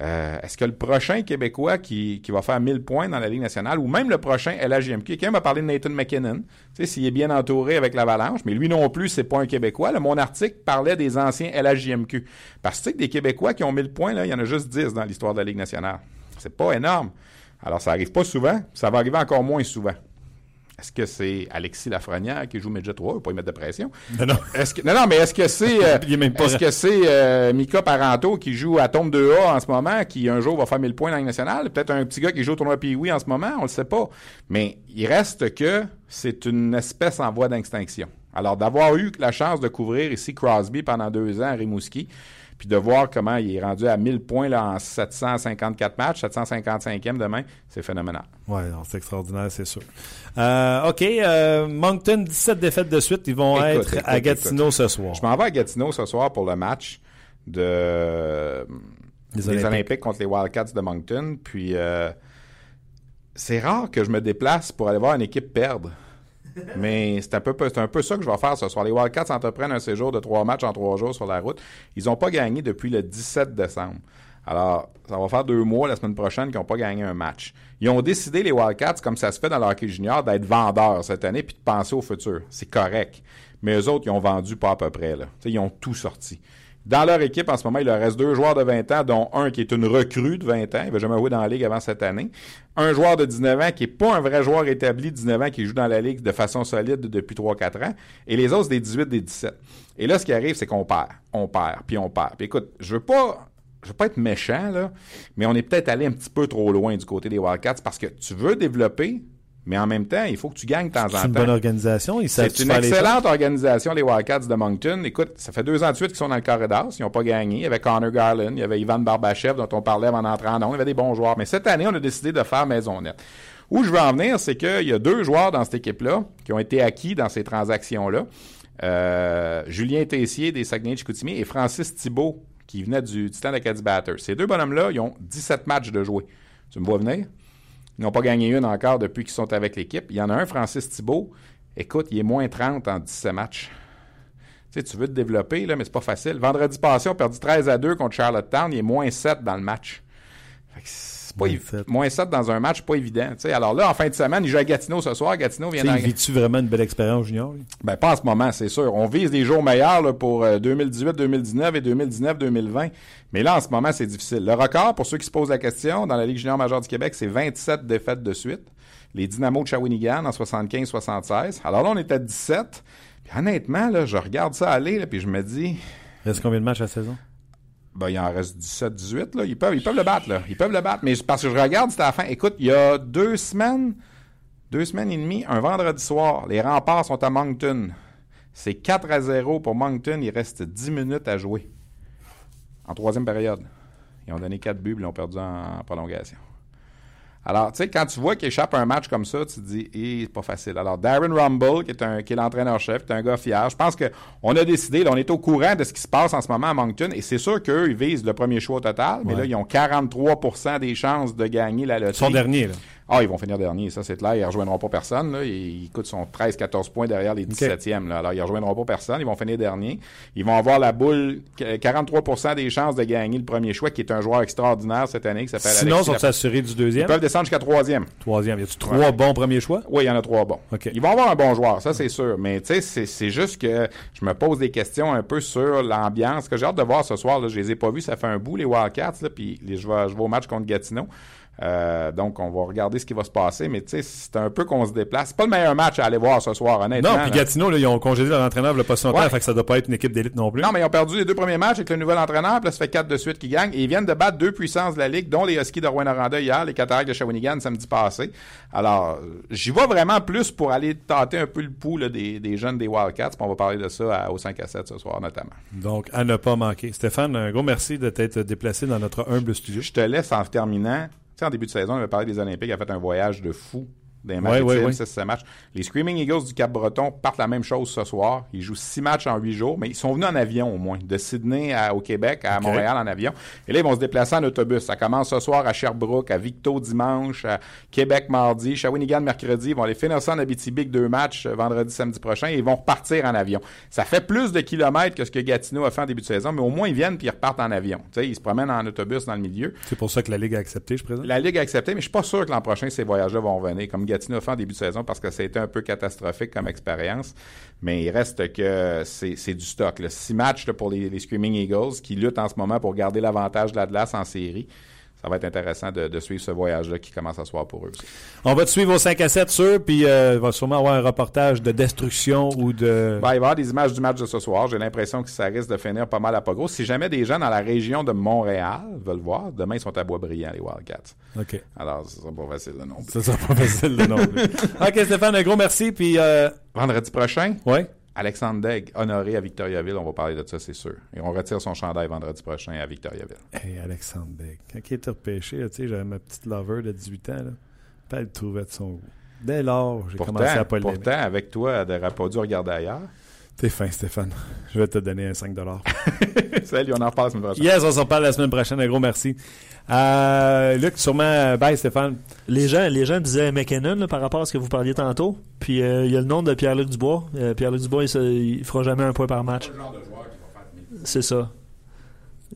Euh, Est-ce que le prochain Québécois qui, qui va faire 1000 points dans la Ligue nationale, ou même le prochain LHJMQ, quelqu'un m'a parlé de Nathan McKinnon, tu sais, s'il est bien entouré avec l'Avalanche, mais lui non plus, c'est pas un Québécois. Là, mon article parlait des anciens LHJMQ. Parce que des Québécois qui ont 1000 points, là, il y en a juste 10 dans l'histoire de la Ligue nationale. C'est pas énorme. Alors, ça arrive pas souvent, ça va arriver encore moins souvent. Est-ce que c'est Alexis Lafrenière qui joue Midget 3? Je vais pas y mettre de pression. Non, non. Est-ce que, non, non, mais est-ce que c'est euh, Il est-ce que c'est euh, Mika Paranto qui joue à Tombe 2A en ce moment, qui un jour va faire 1000 points dans la nationale? Peut-être un petit gars qui joue au tournoi Pee-Wee en ce moment, on le sait pas. Mais il reste que c'est une espèce en voie d'extinction. Alors, d'avoir eu la chance de couvrir ici Crosby pendant deux ans à Rimouski, puis de voir comment il est rendu à 1000 points là, en 754 matchs, 755e demain, c'est phénoménal. Ouais, non, c'est extraordinaire, c'est sûr. Euh, OK, euh, Moncton, 17 défaites de suite. Ils vont Écoute, être écoute, à Gatineau ce soir. Je m'en vais à Gatineau ce soir pour le match de des Olympiques. Olympiques. contre les Wildcats de Moncton. Puis euh, c'est rare que je me déplace pour aller voir une équipe perdre. Mais c'est un, peu, un peu ça que je vais faire ce soir. Les Wildcats entreprennent un séjour de trois matchs en trois jours sur la route. Ils n'ont pas gagné depuis le 17 décembre. Alors, ça va faire deux mois la semaine prochaine qu'ils n'ont pas gagné un match. Ils ont décidé, les Wildcats, comme ça se fait dans le hockey junior, d'être vendeurs cette année puis de penser au futur. C'est correct. Mais eux autres, ils ont vendu pas à peu près. Là. Ils ont tout sorti. Dans leur équipe, en ce moment, il leur reste deux joueurs de 20 ans, dont un qui est une recrue de 20 ans. Il va jamais jouer dans la Ligue avant cette année. Un joueur de 19 ans qui est pas un vrai joueur établi de 19 ans qui joue dans la Ligue de façon solide depuis 3-4 ans. Et les autres, des 18, des 17. Et là, ce qui arrive, c'est qu'on perd. On perd, puis on perd. Puis écoute, je veux pas... Je veux pas être méchant, là, mais on est peut-être allé un petit peu trop loin du côté des Wildcats parce que tu veux développer, mais en même temps, il faut que tu gagnes de temps en temps. C'est une bonne organisation. C'est une excellente organisation, les Wildcats de Moncton. Écoute, ça fait deux ans de suite qu'ils sont dans le corridor. Ils n'ont pas gagné. Il y avait Connor Garland, il y avait Ivan Barbachev, dont on parlait avant d'entrer en ondes. Il y avait des bons joueurs. Mais cette année, on a décidé de faire maison nette. Où je veux en venir, c'est qu'il y a deux joueurs dans cette équipe-là qui ont été acquis dans ces transactions-là. Euh, Julien Tessier des Saguenay-Chicoutimi et Francis Thibault qui venait du Titan Acadie Batters. Ces deux bonhommes-là, ils ont 17 matchs de jouer. Tu me vois venir? Ils n'ont pas gagné une encore depuis qu'ils sont avec l'équipe. Il y en a un, Francis Thibault. Écoute, il est moins 30 en 17 matchs. Tu sais, tu veux te développer, là, mais c'est pas facile. Vendredi passé, on a perdu 13 à 2 contre Charlottetown. Il est moins 7 dans le match. Fait que pas Moins évi- 7. moins 7 dans un match, pas évident. Alors là, en fin de semaine, il joue à Gatineau ce soir. Gatineau vient d'en- il vit-tu vraiment une belle expérience junior? lui? ben, pas en ce moment, c'est sûr. On vise des jours meilleurs là, pour euh, 2018, 2019 et 2019, 2020. Mais là, en ce moment, c'est difficile. Le record, pour ceux qui se posent la question, dans la Ligue junior majeure du Québec, c'est 27 défaites de suite. Les Dynamos de Shawinigan en 75-76. Alors là, on est à 17. Puis honnêtement, là, je regarde ça aller, là, puis je me dis, reste combien de matchs à la saison? Ben, il en reste 17-18, là. Ils peuvent, ils peuvent le battre, là. Ils peuvent le battre. Mais parce que je regarde, c'était à la fin. Écoute, il y a deux semaines, deux semaines et demie, un vendredi soir, les remparts sont à Moncton. C'est 4 à 0 pour Moncton. Il reste 10 minutes à jouer. En troisième période. Ils ont donné 4 buts, ils ont perdu en prolongation. Alors, tu sais, quand tu vois qu'il échappe un match comme ça, tu te dis, eh, c'est pas facile. Alors, Darren Rumble, qui est, un, qui est l'entraîneur-chef, qui est un gars fier, je pense qu'on a décidé, là, on est au courant de ce qui se passe en ce moment à Moncton, et c'est sûr qu'eux, ils visent le premier choix au total, mais Ouais. là, ils ont 43% des chances de gagner la loterie. Son dernier, là. Ah, ils vont finir dernier, ça c'est clair. Ils ne rejoindront pas personne. Là. Ils, écoute, ils sont 13-14 points derrière les 17e. Là. Alors, ils ne rejoindront pas personne. Ils vont finir dernier. Ils vont avoir la boule, qu- 43% des chances de gagner le premier choix, qui est un joueur extraordinaire cette année, qui s'appelle Sinon, Alexis sont assurés du Ils deuxième? peuvent descendre jusqu'à troisième. Troisième. Y a-tu trois bons premiers choix? Oui, il y en a trois bons. OK. Ils vont avoir un bon joueur, ça c'est sûr. Mais tu sais, c'est- juste que je me pose des questions un peu sur l'ambiance. Ce que j'ai hâte de voir ce soir, là, je les ai pas vus, ça fait un bout, les Wildcats, là, puis les, je, vais, je vais au match contre Gatineau. Euh, donc, on va regarder ce qui va se passer. Mais tu sais, c'est un peu qu'on se déplace. C'est pas le meilleur match à aller voir ce soir, honnêtement. Non, puis. Gatineau, là, ils ont congédié leur entraîneur il y a pas si longtemps, Ouais. fait que ça doit pas être une équipe d'élite non plus. Non, mais ils ont perdu les deux premiers matchs avec le nouvel entraîneur, puis là, ça fait quatre de suite qu'ils gagnent. Et ils viennent de battre deux puissances de la Ligue, dont les Huskies de Rouen-Noranda hier, les Cataractes de Shawinigan samedi passé. Alors, j'y vais vraiment plus pour aller tâter un peu le pouls là, des, des jeunes des Wildcats, puis on va parler de ça à- au 5 à 7 ce soir notamment. Donc, à ne pas manquer. Stéphane, un gros merci de t'être déplacé dans notre humble studio. Je te laisse en terminant. En début de saison, on avait parlé des Olympiques, il a fait un voyage de fou des matchs Ouais, ouais, ouais. 6 matchs. Les Screaming Eagles du Cap-Breton partent la même chose ce soir. Ils jouent six matchs en huit jours, mais ils sont venus en avion au moins, de Sydney à- au Québec à Montréal en avion. Et là, ils vont se déplacer en autobus. Ça commence ce soir à Sherbrooke, à Victo dimanche, à Québec mardi, Shawinigan mercredi. Ils vont aller finir ça en Abitibi deux matchs euh, vendredi, samedi prochain et ils vont repartir en avion. Ça fait plus de kilomètres que ce que Gatineau a fait en début de saison, mais au moins ils viennent puis ils repartent en avion. Tu sais, ils se promènent en autobus dans le milieu. C'est pour ça que la Ligue a accepté, je présume? La Ligue a accepté, mais je suis pas sûr que l'an prochain, ces voyages-là vont revenir, comme Gatineau a en début de saison, parce que ça a été un peu catastrophique comme expérience. Mais il reste que c'est du stock. Six matchs pour les, les Screaming Eagles qui luttent en ce moment pour garder l'avantage de l'Atlas en série. Ça va être intéressant de, de suivre ce voyage-là qui commence à se voir pour eux aussi. On va te suivre au 5 à 7 sûr, puis euh, il va sûrement avoir un reportage de destruction ou de... Ben, il va y avoir des images du match de ce soir. J'ai l'impression que ça risque de finir pas mal à pas gros. Si jamais des gens dans la région de Montréal veulent voir, demain ils sont à Boisbriand, les Wildcats. OK. Alors, ce sera pas facile non plus. Ça sera pas facile de non plus. OK, Stéphane, un gros merci, puis... Euh... Vendredi prochain, Ouais. Alexandre Degg, honoré à Victoriaville. On va parler de ça, c'est sûr. Et on retire son chandail vendredi prochain à Victoriaville. Hey, Alexandre Beck. Quand il était repêché, tu sais, j'avais ma petite lover de 18 ans, là. Puis elle le trouvait de son goût. Dès lors, j'ai commencé à pas l'aimer. pourtant, avec toi, elle n'aurait pas dû regarder ailleurs. T'es fin, Stéphane. Je vais te donner un 5 Salut, on en reparle la semaine prochaine. Yes, on s'en parle la semaine prochaine. Un gros merci. Euh, Luc, sûrement, bye Stéphane. Les gens, les gens disaient McKinnon là, par rapport à ce que vous parliez tantôt. Puis euh, il y a le nom de Pierre-Luc Dubois. Euh, Pierre-Luc Dubois, il, se- il fera jamais un point par match. C'est ça.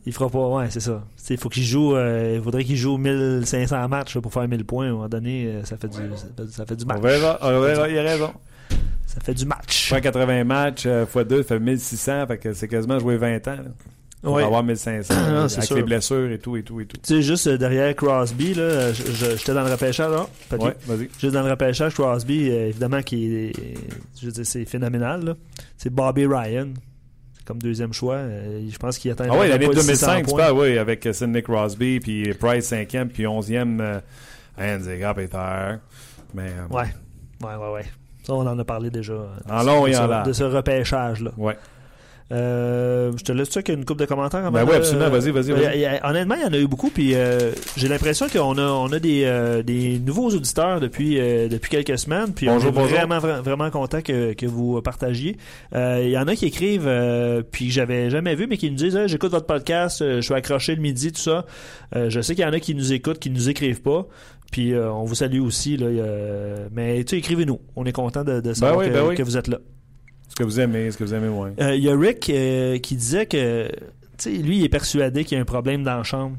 Il fera pas. Ouais, c'est ça. Il faut qu'il joue. euh, il faudrait qu'il joue 1500 matchs là, pour faire 1000 points. À un moment donné, euh, ça fait du, ça fait, ça fait du match. On verra, on verra, il a raison. Ça fait du match. 180 matchs euh, x 2 fait 1600, fait que c'est quasiment jouer 20 ans. Là, pour Ouais. avoir 1500. Ah, avec sûr. les blessures et tout, et tout, et tout. Tu sais, juste euh, derrière Crosby, là, j'étais dans le repêchage. Là, papier. Ouais, vas-y. Juste dans le repêchage, Crosby, euh, évidemment, qui est, je veux dire, c'est phénoménal. là. C'est Bobby Ryan, comme deuxième choix. Euh, je pense qu'il atteint. Ah oui, l'année pas le 600 2005, tu parles, oui, avec Sidney Crosby, puis Price 5e, puis 11e, euh, Andy Peter. Mais, Ouais, ouais, ouais, ouais. Ça, on en a parlé déjà. euh, En de long ce- et en de ce- large. De ce repêchage-là. Ouais. Euh, je te laisse ça qu'il y a une couple de commentaires. Ben oui, absolument. Vas-y, vas-y, a- honnêtement, il y en a eu beaucoup. Puis euh, j'ai l'impression qu'on a, on a des, euh, des nouveaux auditeurs depuis, euh, depuis quelques semaines. Puis Bonjour, on est bonjour. vraiment, vra- vraiment content que, que vous partagiez. Euh, Il y en a qui écrivent, euh, puis que j'avais jamais vu, mais qui nous disent Hey, J'écoute votre podcast, euh, je suis accroché le midi, tout ça. Euh, je sais qu'il y en a qui nous écoutent, qui nous écrivent pas. Puis euh, on vous salue aussi. Là, Mais tu sais, écrivez-nous. On est content de, de savoir oui, que, ben oui. que vous êtes là. Est-ce que vous aimez, est-ce que vous aimez moins? Euh, Il y a Rick euh, qui disait que, lui, il est persuadé qu'il y a un problème dans la chambre.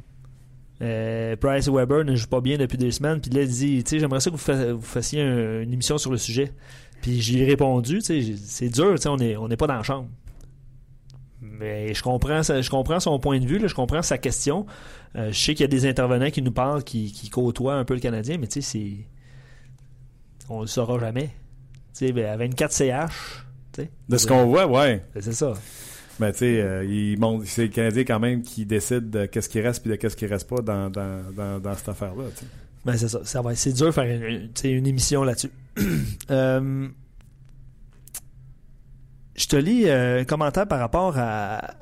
Euh, Bryce Weber ne joue pas bien depuis deux semaines. Puis là, il dit, j'aimerais ça que vous, fa- vous fassiez un- une émission sur le sujet. Puis j'ai répondu, c'est dur, on n'est on n'est pas dans la chambre. Mais je comprends, je comprends son point de vue, je comprends sa question. Je sais qu'il y a des intervenants qui nous parlent, qui, qui côtoient un peu le Canadien, mais tu sais, c'est. On le saura jamais. Tu sais, ben, à 24 CH. De ce qu'on voit, ouais. ben, C'est ça. Ben, tu sais, euh, c'est le Canadien quand même qui décide de qu'est-ce qui reste puis de qu'est-ce qui reste pas dans, dans, dans, dans cette affaire-là. Ben c'est ça. ça va, c'est dur de faire une, émission là-dessus. Euh, je te lis euh, un commentaire par rapport à.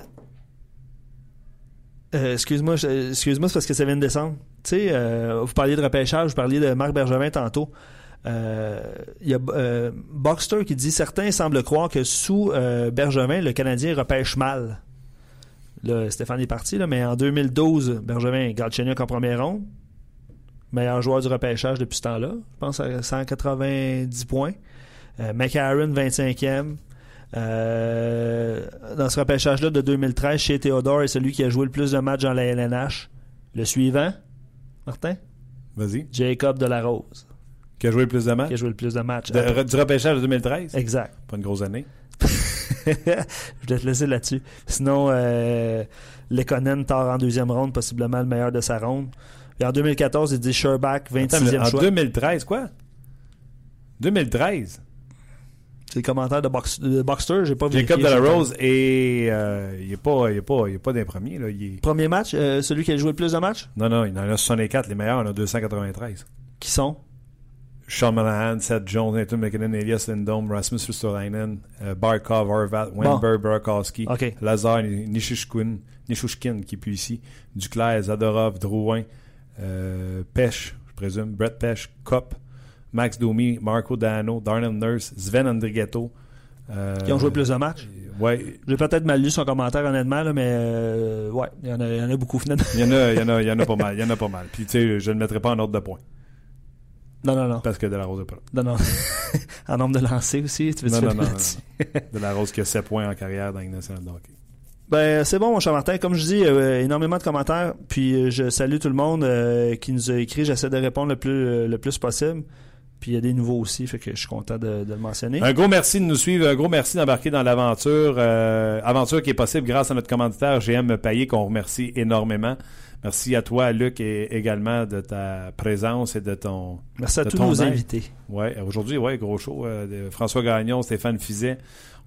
Excuse-moi, excuse-moi, c'est parce que ça vient de descendre. Tu sais, vous parliez de repêchage, vous parliez de Marc Bergevin tantôt. Euh, Il y a euh, Boxster qui dit certains semblent croire que sous euh, Bergevin, le Canadien repêche mal. Là, Stéphane est parti, là, mais en 2012, Bergevin Galchenyuk en première ronde meilleur joueur du repêchage depuis ce temps-là. Je pense à 190 points. Euh, McCarron, 25e. Euh, dans ce repêchage-là de 2013, chez Theodore est celui qui a joué le plus de matchs dans la LNH. Le suivant, Martin? Vas-y. Jacob Delarose, Qui a joué le plus de matchs? qui a joué le plus de matchs. De- du repêchage de 2013? Exact. Pas une grosse année. je vais te laisser là-dessus. Sinon, euh, Lekonen tard en deuxième ronde, possiblement le meilleur de sa ronde. Et en 2014, il dit Sherbach, 26e Attends, en choix. 2013, quoi? 2013. C'est le commentaire de, Box, de Boxster, j'ai pas Jacob vérifié. Delarose et euh, il n'est pas, il est pas, il est pas d'un premier. Là. Il est- Premier match, euh, celui qui a joué le plus de matchs, Non, non, il en a 64. Les meilleurs, il en a 293. qui sont? Sean Monahan, Seth Jones, Nathan McKinnon, Elias Lindholm, Rasmus Ristolainen, euh, Barkov, Horvat, Wenberg, Burakovsky, OK. Lazar, Nishushkin, Nishushkin, qui est plus ici, Duclair, Zadorov, Drouin, euh, Pêche, je présume, Brett Pêche, Kopp, Max Domi, Marco Dano, Darnell Nurse, Sven Andrighetto. euh, Qui ont joué plus de matchs. Ouais, J'ai peut-être mal lu son commentaire, honnêtement, là, mais euh, ouais, il y, en a, il y en a beaucoup, finalement. il y en a, il y en a, il y en a pas mal, il y en a pas mal. Puis tu sais, je ne le mettrai pas en ordre de points Non, non, non. parce que De La Rose est pas là. Non, non. en nombre de lancers aussi, tu veux Non, dire non, non? De La Rose qui a 7 points en carrière dans le national de hockey. Ben, c'est bon, mon cher Martin. Comme je dis, euh, énormément de commentaires. Puis euh, je salue tout le monde euh, qui nous a écrit. J'essaie de répondre le plus, le plus possible. Puis il y a des nouveaux aussi, fait que je suis content de, de le mentionner. Un gros merci de nous suivre, un gros merci d'embarquer dans l'aventure. aventure qui est possible grâce à notre commanditaire GM Payet, qu'on remercie énormément. Merci à toi, Luc, et également de ta présence et de ton. Merci à de tous ton nos aide. invités. Ouais, aujourd'hui, ouais, gros show. euh, François Gagnon, Stéphane Fizet.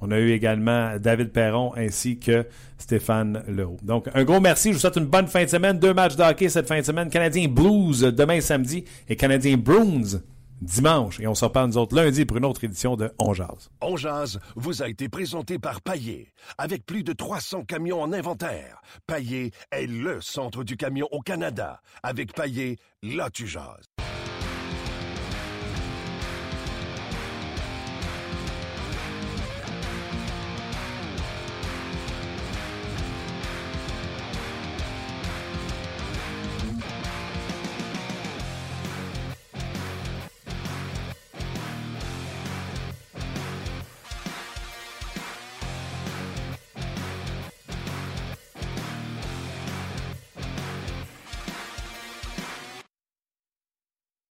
On a eu également David Perron ainsi que Stéphane Leroux. Donc, un gros merci. Je vous souhaite une bonne fin de semaine. Deux matchs de hockey cette fin de semaine. Canadien Blues demain samedi et Canadien Bruins dimanche. Et on se reparle nous autres lundi pour une autre édition de On Jase. On jase vous a été présenté par Paillé. Avec plus de 300 camions en inventaire, Paillé est le centre du camion au Canada. Avec Paillé, là tu jases.